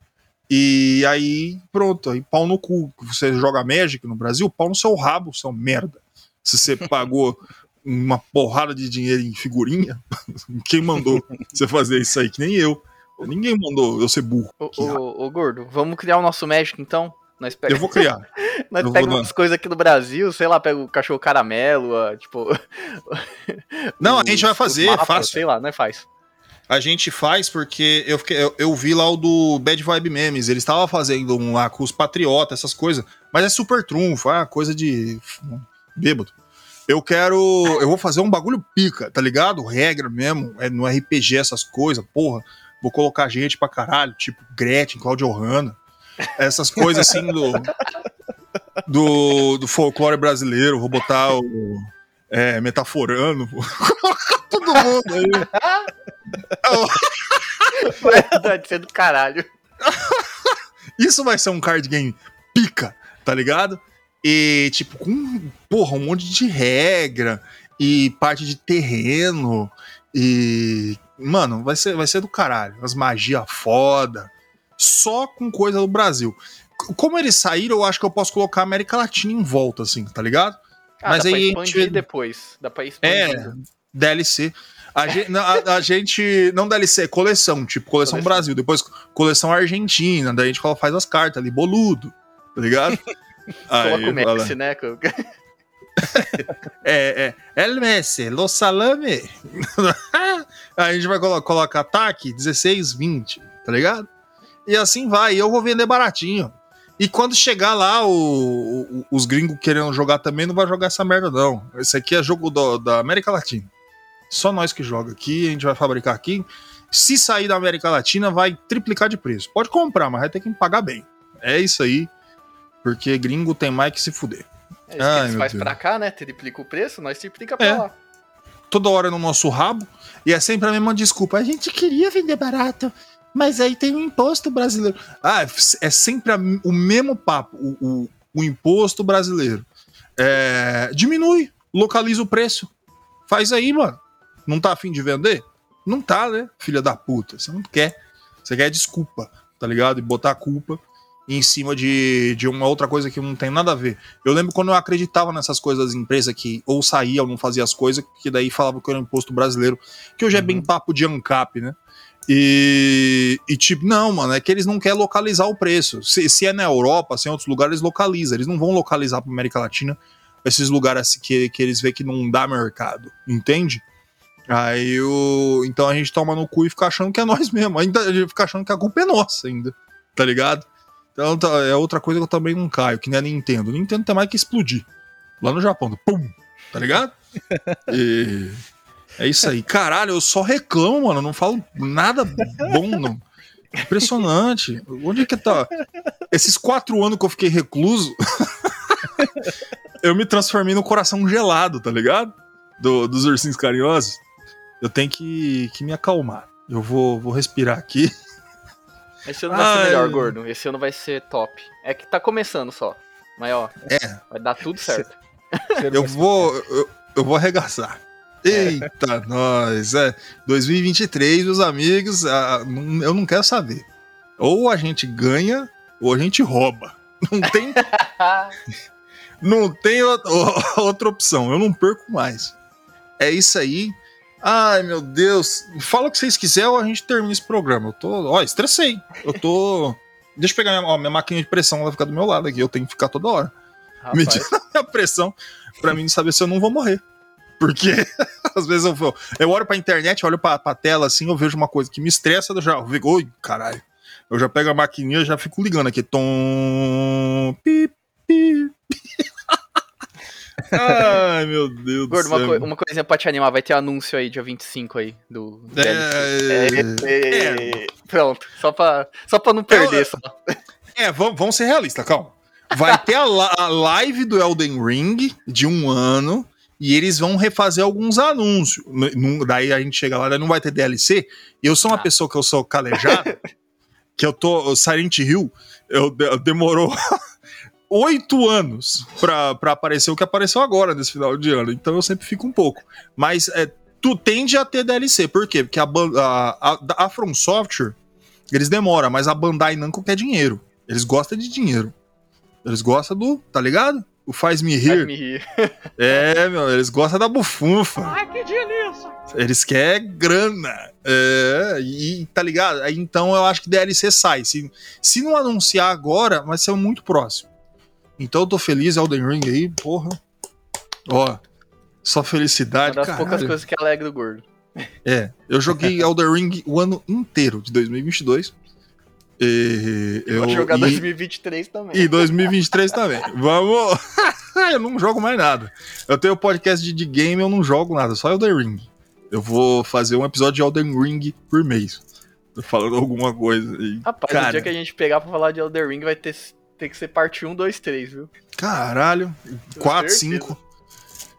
[SPEAKER 1] E aí, pronto, aí pau no cu. Você joga Magic no Brasil, pau no seu rabo, seu merda. Se você pagou uma porrada de dinheiro em figurinha, quem mandou você fazer isso aí? Que nem eu. Ninguém mandou eu ser burro.
[SPEAKER 2] Ô, ô, ô, gordo, vamos criar o nosso Magic então? Nós
[SPEAKER 1] Eu
[SPEAKER 2] pegamos
[SPEAKER 1] vou criar.
[SPEAKER 2] nós
[SPEAKER 1] eu
[SPEAKER 2] pega
[SPEAKER 1] vou
[SPEAKER 2] umas coisas aqui do Brasil, sei lá, pega o cachorro caramelo, a, tipo.
[SPEAKER 1] Não, a gente vai fazer,
[SPEAKER 2] mapas,
[SPEAKER 1] fácil.
[SPEAKER 2] Sei lá, nós faz.
[SPEAKER 1] A gente faz porque eu, fiquei- eu, eu vi lá o do Bad Vibe Memes. Eles estavam fazendo um lá com os patriotas, essas coisas. Mas é super trunfo, é coisa de bêbado. Eu quero. Eu vou fazer um bagulho pica, tá ligado? Regra mesmo, é no RPG essas coisas, porra. Vou colocar gente pra caralho, tipo Gretchen, Claudio Hanna. Essas coisas assim do. Do, do folclore brasileiro. Vou botar o. É, metaforando. Vou colocar todo mundo aí.
[SPEAKER 2] Vai ser do caralho.
[SPEAKER 1] Isso vai ser um card game pica, tá ligado? E, tipo, com, porra, um monte de regra e parte de terreno. E, mano, vai ser, vai ser do caralho. As magias foda. Só com coisa do Brasil. Como eles saíram, eu acho que eu posso colocar a América Latina em volta, assim, tá ligado?
[SPEAKER 2] Ah,
[SPEAKER 1] Mas
[SPEAKER 2] dá pra
[SPEAKER 1] aí a
[SPEAKER 2] expandir
[SPEAKER 1] gente-
[SPEAKER 2] depois. Dá pra expandir.
[SPEAKER 1] É, DLC. A gente, a, a gente- não DLC, coleção, tipo coleção,
[SPEAKER 2] Coleção.
[SPEAKER 1] Brasil, depois coleção Argentina, daí a gente faz as cartas ali, boludo, tá ligado?
[SPEAKER 2] Coloca o Messi, né?
[SPEAKER 1] é, é, El Messi, Lo Salame. Aí a gente vai colo colocar ataque 16, 20, tá ligado? E assim vai, e eu vou vender baratinho. E quando chegar lá, o- o- os gringos querendo jogar também, não vai jogar essa merda, não. Esse aqui é jogo do- da América Latina. Só nós que joga aqui, a gente vai fabricar aqui. Se sair da América Latina, vai triplicar de preço. Pode comprar, mas vai ter que pagar bem. É isso aí, porque gringo tem mais que se fuder.
[SPEAKER 2] É isso que
[SPEAKER 1] Ai,
[SPEAKER 2] eles
[SPEAKER 1] meu
[SPEAKER 2] faz
[SPEAKER 1] Deus.
[SPEAKER 2] pra cá, né? Triplica o preço, nós triplica pra
[SPEAKER 1] É.
[SPEAKER 2] lá.
[SPEAKER 1] Toda hora no nosso rabo. E é sempre a mesma desculpa. A gente queria vender barato, mas aí tem o imposto brasileiro. Ah, é sempre a- o mesmo papo. O, o- o imposto brasileiro. É, diminui, localiza o preço. Faz aí, mano. Não tá afim de vender? Não tá, né? Filha da puta. Você não quer. Você quer desculpa, tá ligado? E botar a culpa em cima de, de uma outra coisa que não tem nada a ver. Eu lembro quando eu acreditava nessas coisas das empresas que ou saía ou não fazia as coisas, que daí falava que era um imposto brasileiro, que hoje é bem papo de ANCAP, né? E, e tipo, não, mano, é que eles não querem localizar o preço. Se, se é na Europa, se é em outros lugares, eles localizam. Eles não vão localizar para América Latina esses lugares que, que eles veem que não dá mercado, entende? Aí o. Então a gente toma no cu e fica achando que é nós mesmo. Ainda a gente fica achando que a culpa é nossa ainda. Tá ligado? Então tá- é outra coisa que eu também não caio, que nem a Nintendo. Nintendo tem mais que explodir. Lá no Japão, pum! Tá ligado? E. É isso aí. Caralho, eu só reclamo, mano. Eu não falo nada bom, não. Impressionante. Onde é que tá? Esses quatro anos que eu fiquei recluso, eu me transformei no coração gelado, tá ligado? Do- dos ursinhos carinhosos. Eu tenho que, que me acalmar. Eu vou, vou respirar aqui.
[SPEAKER 2] Esse ano vai
[SPEAKER 1] Ai.
[SPEAKER 2] ser melhor, gordo. Esse ano vai ser top. É que tá começando só. Mas ó,
[SPEAKER 1] É.
[SPEAKER 2] vai dar tudo certo.
[SPEAKER 1] Eu vou, eu, eu vou arregaçar. Eita, nós. É, 2023, meus amigos, não- eu não quero saber. Ou a gente ganha, ou a gente rouba. Não tem, não tem outra opção. Eu não perco mais. É isso aí. Ai, meu Deus. Fala o que vocês quiserem ou a gente termina esse programa. Eu tô. Ó, estressei. Eu tô. Deixa eu pegar minha, ó, minha máquina de pressão, ela fica do meu lado aqui. Eu tenho que ficar toda hora
[SPEAKER 2] Rapaz,
[SPEAKER 1] medindo a pressão pra mim saber se eu não vou morrer. Porque às vezes eu, eu olho pra internet, olho pra, pra tela assim, eu vejo uma coisa que me estressa, eu já fico, oi, caralho. Eu já pego a maquininha e já fico ligando aqui. Tom. Pi, pi, pi. Ai, meu Deus
[SPEAKER 2] gordo,
[SPEAKER 1] do
[SPEAKER 2] uma,
[SPEAKER 1] céu.
[SPEAKER 2] coi- uma coisinha pra te animar. Vai ter anúncio aí, dia 25 aí, do, do
[SPEAKER 1] É,
[SPEAKER 2] DLC. É, Pronto, só pra, só pra não perder. Só.
[SPEAKER 1] É, vamos, vamos ser realistas, calma. Vai ter a, a live do Elden Ring de um ano e eles vão refazer alguns anúncios. Daí a gente chega lá, daí não vai ter DLC. Eu sou uma
[SPEAKER 2] Ah.
[SPEAKER 1] pessoa que eu sou calejado, que eu tô. Silent Hill, eu, eu demorou oito anos pra, pra aparecer o que apareceu agora nesse final de ano. Então eu sempre fico um pouco. Mas é, tu tende a ter DLC. Por quê? Porque a, a, a, a From Software, eles demoram, mas a Bandai Namco quer dinheiro. Eles gostam de dinheiro. Eles gostam do, tá ligado? O faz me
[SPEAKER 2] Vai
[SPEAKER 1] rir.
[SPEAKER 2] me rir.
[SPEAKER 1] É, meu, eles gostam da bufunfa.
[SPEAKER 5] Ai, que delícia!
[SPEAKER 1] Eles querem grana. É, e tá ligado? Aí, então eu acho que DLC sai. Se, se não anunciar agora, vai ser muito próximo. Então eu tô feliz, Elden Ring aí, porra. Ó, só
[SPEAKER 2] Uma
[SPEAKER 1] felicidade,
[SPEAKER 2] das
[SPEAKER 1] cara.
[SPEAKER 2] poucas coisas que alegra o gordo.
[SPEAKER 1] É, eu joguei Elden Ring o ano inteiro de 2022. E eu,
[SPEAKER 2] Vou jogar
[SPEAKER 1] e-
[SPEAKER 2] 2023 também.
[SPEAKER 1] e 2023 também. Vamos. eu não jogo mais nada. Eu tenho podcast de, de game, eu não jogo nada, só Elden Ring. Eu vou fazer um episódio de Elden Ring por mês. Falando alguma coisa. E,
[SPEAKER 2] Rapaz,
[SPEAKER 1] cara,
[SPEAKER 2] o dia que a gente pegar pra falar de Elder Ring vai ter, ter que ser parte 1, 2, 3, viu?
[SPEAKER 1] Caralho.
[SPEAKER 2] Tenho
[SPEAKER 1] 4,
[SPEAKER 2] certeza.
[SPEAKER 1] 5.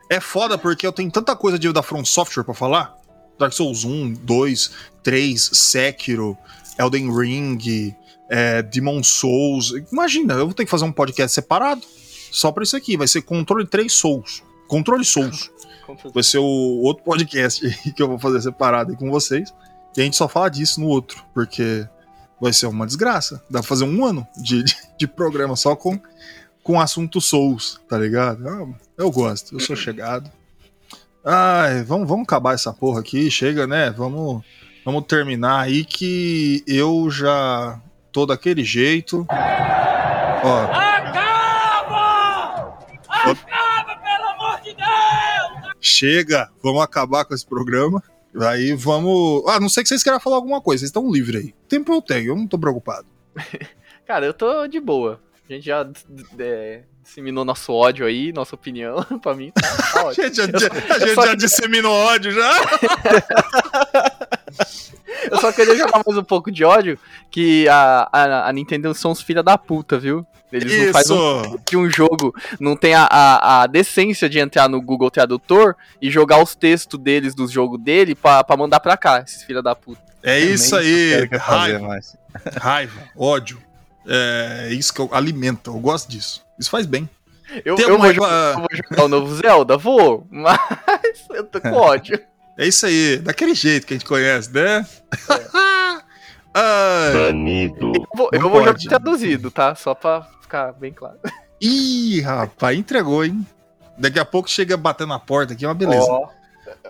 [SPEAKER 1] É foda porque eu tenho tanta coisa de, da From Software pra falar. Dark Souls 1, 2, 3, Sekiro, Elden Ring, é, Demon Souls. Imagina, eu vou ter que fazer um podcast separado só pra isso aqui. Vai ser Controle 3 Souls. Controle Souls. Vai ser o outro podcast que eu vou fazer separado aí com vocês. E a gente só fala disso no outro, porque vai ser uma desgraça. Dá pra fazer um ano de, de, de programa só com, com assunto Souls, tá ligado? Ah, eu gosto, eu sou chegado. Ai, vamos, vamos acabar essa porra aqui, chega, né? Vamos, vamos terminar aí que eu já tô daquele jeito. Ó,
[SPEAKER 5] Acaba! Acaba, pelo amor de Deus!
[SPEAKER 1] chega, vamos acabar com esse programa. Aí vamos. Ah, não sei que vocês queiram falar alguma coisa, vocês estão livres aí. Tempo eu tenho, eu não tô preocupado.
[SPEAKER 2] Cara, eu tô de boa. A gente já é, disseminou nosso ódio aí, nossa opinião. pra mim, tá, tá
[SPEAKER 1] A
[SPEAKER 2] ótimo.
[SPEAKER 1] gente já, a gente
[SPEAKER 2] só
[SPEAKER 1] já disseminou ódio já.
[SPEAKER 2] Eu só queria jogar mais um pouco de ódio, que a, a, a Nintendo são os filha da puta, viu? Eles não fazem um,
[SPEAKER 1] Isso!
[SPEAKER 2] que um jogo não tem a, a, a decência de entrar no Google Tradutor e jogar os textos deles do jogo dele pra, pra mandar pra cá, esses filha da puta.
[SPEAKER 1] É isso aí.
[SPEAKER 3] Que
[SPEAKER 1] Raiva, raiva, ódio. É isso que eu alimento. Eu gosto disso. Isso faz bem.
[SPEAKER 2] Eu, eu, vou, jogar, eu vou jogar o novo Zelda? Vou, mas eu tô com ódio.
[SPEAKER 1] É isso aí. Daquele jeito que a gente conhece, né? Ai.
[SPEAKER 4] Banido.
[SPEAKER 2] Eu vou, eu vou traduzido, tá? Só pra ficar bem claro.
[SPEAKER 1] Ih, rapaz, entregou, hein? Daqui a pouco chega batendo na porta aqui, é uma beleza.
[SPEAKER 2] Ó,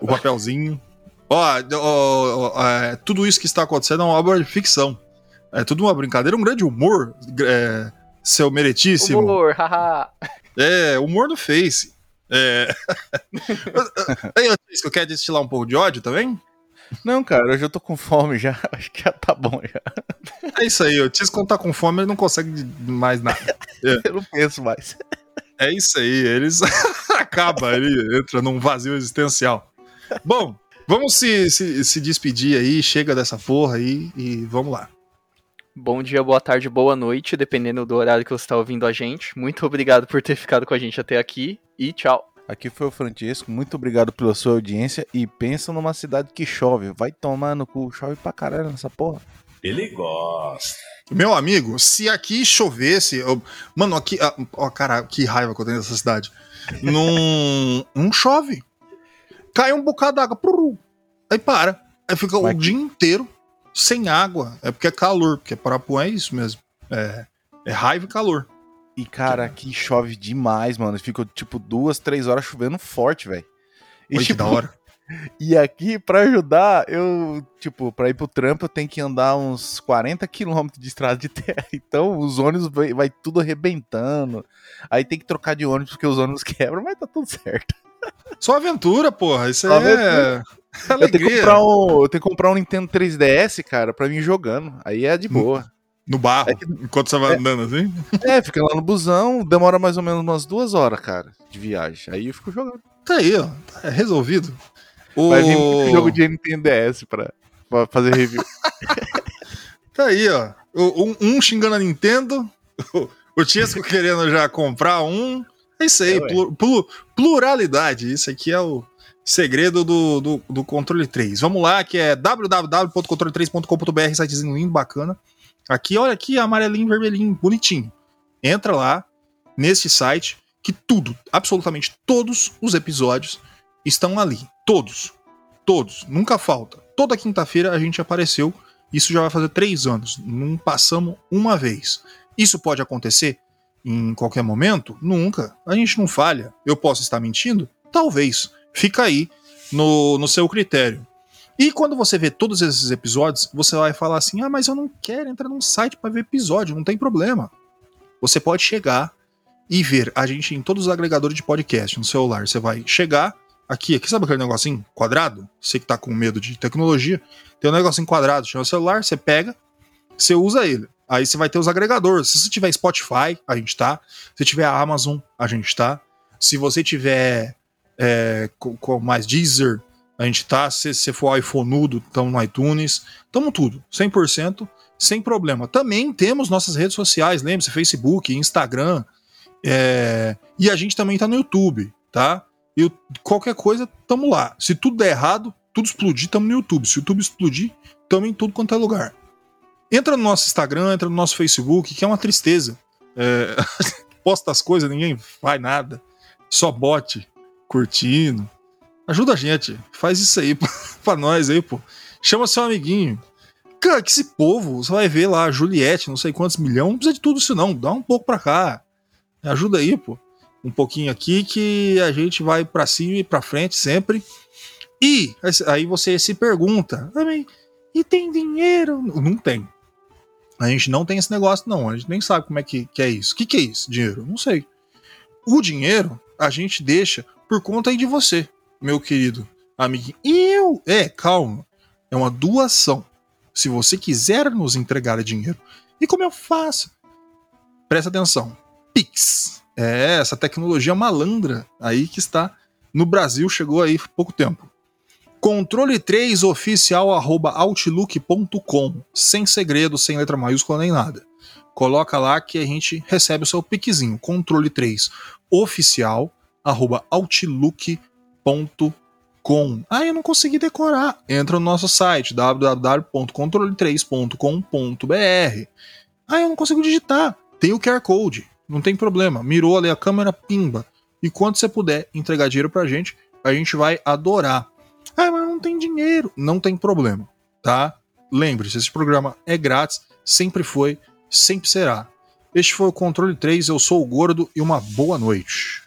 [SPEAKER 1] O papelzinho. Ó, ó, ó, é, tudo isso que está acontecendo é uma obra de ficção. É tudo uma brincadeira, um grande humor, é, seu meritíssimo.
[SPEAKER 2] humor, haha.
[SPEAKER 1] É, humor no Face. É. Aí, eu quero destilar um pouco de ódio também?
[SPEAKER 3] Não, cara, hoje eu tô com fome já. Acho que já tá bom já.
[SPEAKER 1] É isso aí, o Tisco quando tá com fome, ele não consegue mais nada.
[SPEAKER 3] Eu não penso mais.
[SPEAKER 1] É isso aí, eles acaba, ele entra num vazio existencial. Bom, vamos se, se, se despedir aí, chega dessa porra aí e vamos lá.
[SPEAKER 2] Bom dia, boa tarde, boa noite, dependendo do horário que você está ouvindo a gente. Muito obrigado por ter ficado com a gente até aqui e tchau.
[SPEAKER 3] Aqui foi o Francesco, muito obrigado pela sua audiência e pensa numa cidade que chove. Vai tomar no cu, chove pra caralho nessa porra.
[SPEAKER 4] Ele gosta.
[SPEAKER 1] Meu amigo, se aqui chovesse. eu- Mano, aqui. ah, Ó, cara, que raiva que eu tenho dessa cidade. Não, não chove. Cai um bocado d'água. Aí para. Aí fica
[SPEAKER 3] Mas
[SPEAKER 1] o
[SPEAKER 3] que-
[SPEAKER 1] dia inteiro sem água. É porque é calor. Porque Parapuã é isso mesmo. É, é raiva e calor.
[SPEAKER 3] E cara, aqui chove demais, mano. Fica tipo duas, três horas chovendo forte, velho. E, tipo,
[SPEAKER 1] da hora.
[SPEAKER 3] e aqui, pra ajudar, eu, tipo, pra ir pro trampo, eu tenho que andar uns 40 quilômetros de estrada de terra. Então, os ônibus vai, vai tudo arrebentando. Aí tem que trocar de ônibus porque os ônibus quebram, mas tá tudo certo.
[SPEAKER 1] Só aventura, porra. Isso
[SPEAKER 3] Só
[SPEAKER 1] aí é.
[SPEAKER 3] aventura. Eu tenho, que comprar um, eu tenho que comprar um Nintendo 3DS, cara, pra mim jogando. Aí é de boa.
[SPEAKER 1] No barro.
[SPEAKER 3] É que-
[SPEAKER 1] Enquanto você vai andando assim.
[SPEAKER 3] É, fica lá no busão, demora mais ou menos umas duas horas, cara, de viagem. Aí eu fico jogando.
[SPEAKER 1] Tá aí, ó. Tá resolvido. O...
[SPEAKER 3] Vai vir muito jogo de Nintendo DS pra, pra fazer review.
[SPEAKER 1] Tá aí, ó. O- Um, um xingando a Nintendo, o, Tiesco querendo já comprar um. É isso aí,
[SPEAKER 3] É, ué.
[SPEAKER 1] plu- plu- pluralidade. Isso aqui é o segredo do, do, do Controle 3. Vamos lá, que é www.controle3.com.br, sitezinho lindo, bacana. Aqui, olha aqui, amarelinho, vermelhinho, bonitinho. Entra lá, nesse site, que tudo, absolutamente todos os episódios estão ali. Todos. Todos. Nunca falta. Toda quinta-feira a gente apareceu isso já vai fazer três anos. Não passamos uma vez. Isso pode acontecer em qualquer momento? Nunca. A gente não falha. Eu posso estar mentindo? Talvez. Fica aí no, no seu critério. E quando você vê todos esses episódios, você vai falar assim: ah, mas eu não quero entrar num site para ver episódio. Não tem problema. Você pode chegar e ver a gente em todos os agregadores de podcast no celular. Você vai chegar aqui, aqui sabe aquele negocinho quadrado? Você que tá com medo de tecnologia, tem um negocinho quadrado, chama celular, você pega, você usa ele. Aí você vai ter os agregadores. Se você tiver Spotify, a gente tá. Se tiver a Amazon, a gente tá. Se você tiver é, com mais Deezer, a gente tá. Se você for iPhoneudo, estamos no iTunes. Tamo tudo, 100%, sem problema. Também temos nossas redes sociais, lembre-se, Facebook, Instagram. é, e a gente também tá no YouTube, tá? E qualquer coisa, tamo lá. Se tudo der errado, tudo explodir, tamo no YouTube. Se o YouTube explodir, tamo em tudo quanto é lugar. Entra no nosso Instagram, entra no nosso Facebook, que é uma tristeza. É, posta as coisas, ninguém faz nada. Só bote, curtindo. Ajuda a gente. Faz isso aí pra, nós aí, pô. Chama seu amiguinho. Cara, que esse povo, você vai ver lá, Juliette, não sei quantos milhões, não precisa de tudo isso não. Dá um pouco pra cá. Ajuda aí, pô. Um pouquinho aqui que a gente vai pra cima e pra frente sempre. E aí você se pergunta, "Ah, mas e tem dinheiro? Não tem. A gente não tem esse negócio, não. A gente nem sabe como é que, que é isso. O que, que é isso? Dinheiro? Não sei. O dinheiro a gente deixa por conta aí de você, meu querido amiguinho. Eu? É, calma. É uma doação. Se você quiser nos entregar dinheiro. E como eu faço? Presta atenção. Pix. É, essa tecnologia malandra aí que está no Brasil, chegou aí há pouco tempo. Controle3 oficial arroba outlook.com. Sem segredo, sem letra maiúscula nem nada. Coloca lá que a gente recebe o seu piquezinho. Controle3 oficial arroba outlook.com. Ah, eu não consegui decorar. Entra no nosso site www.controle3.com.br. Ah, eu não consigo digitar. Tem o QR Code. Não tem problema. Mirou ali a câmera, pimba. E quando você puder entregar dinheiro pra gente, a gente vai adorar. Ah, mas não tem dinheiro. Não tem problema, tá? Lembre-se, esse programa é grátis, sempre foi, sempre será. Este foi o Controle 3, eu sou o Gordo e uma boa noite.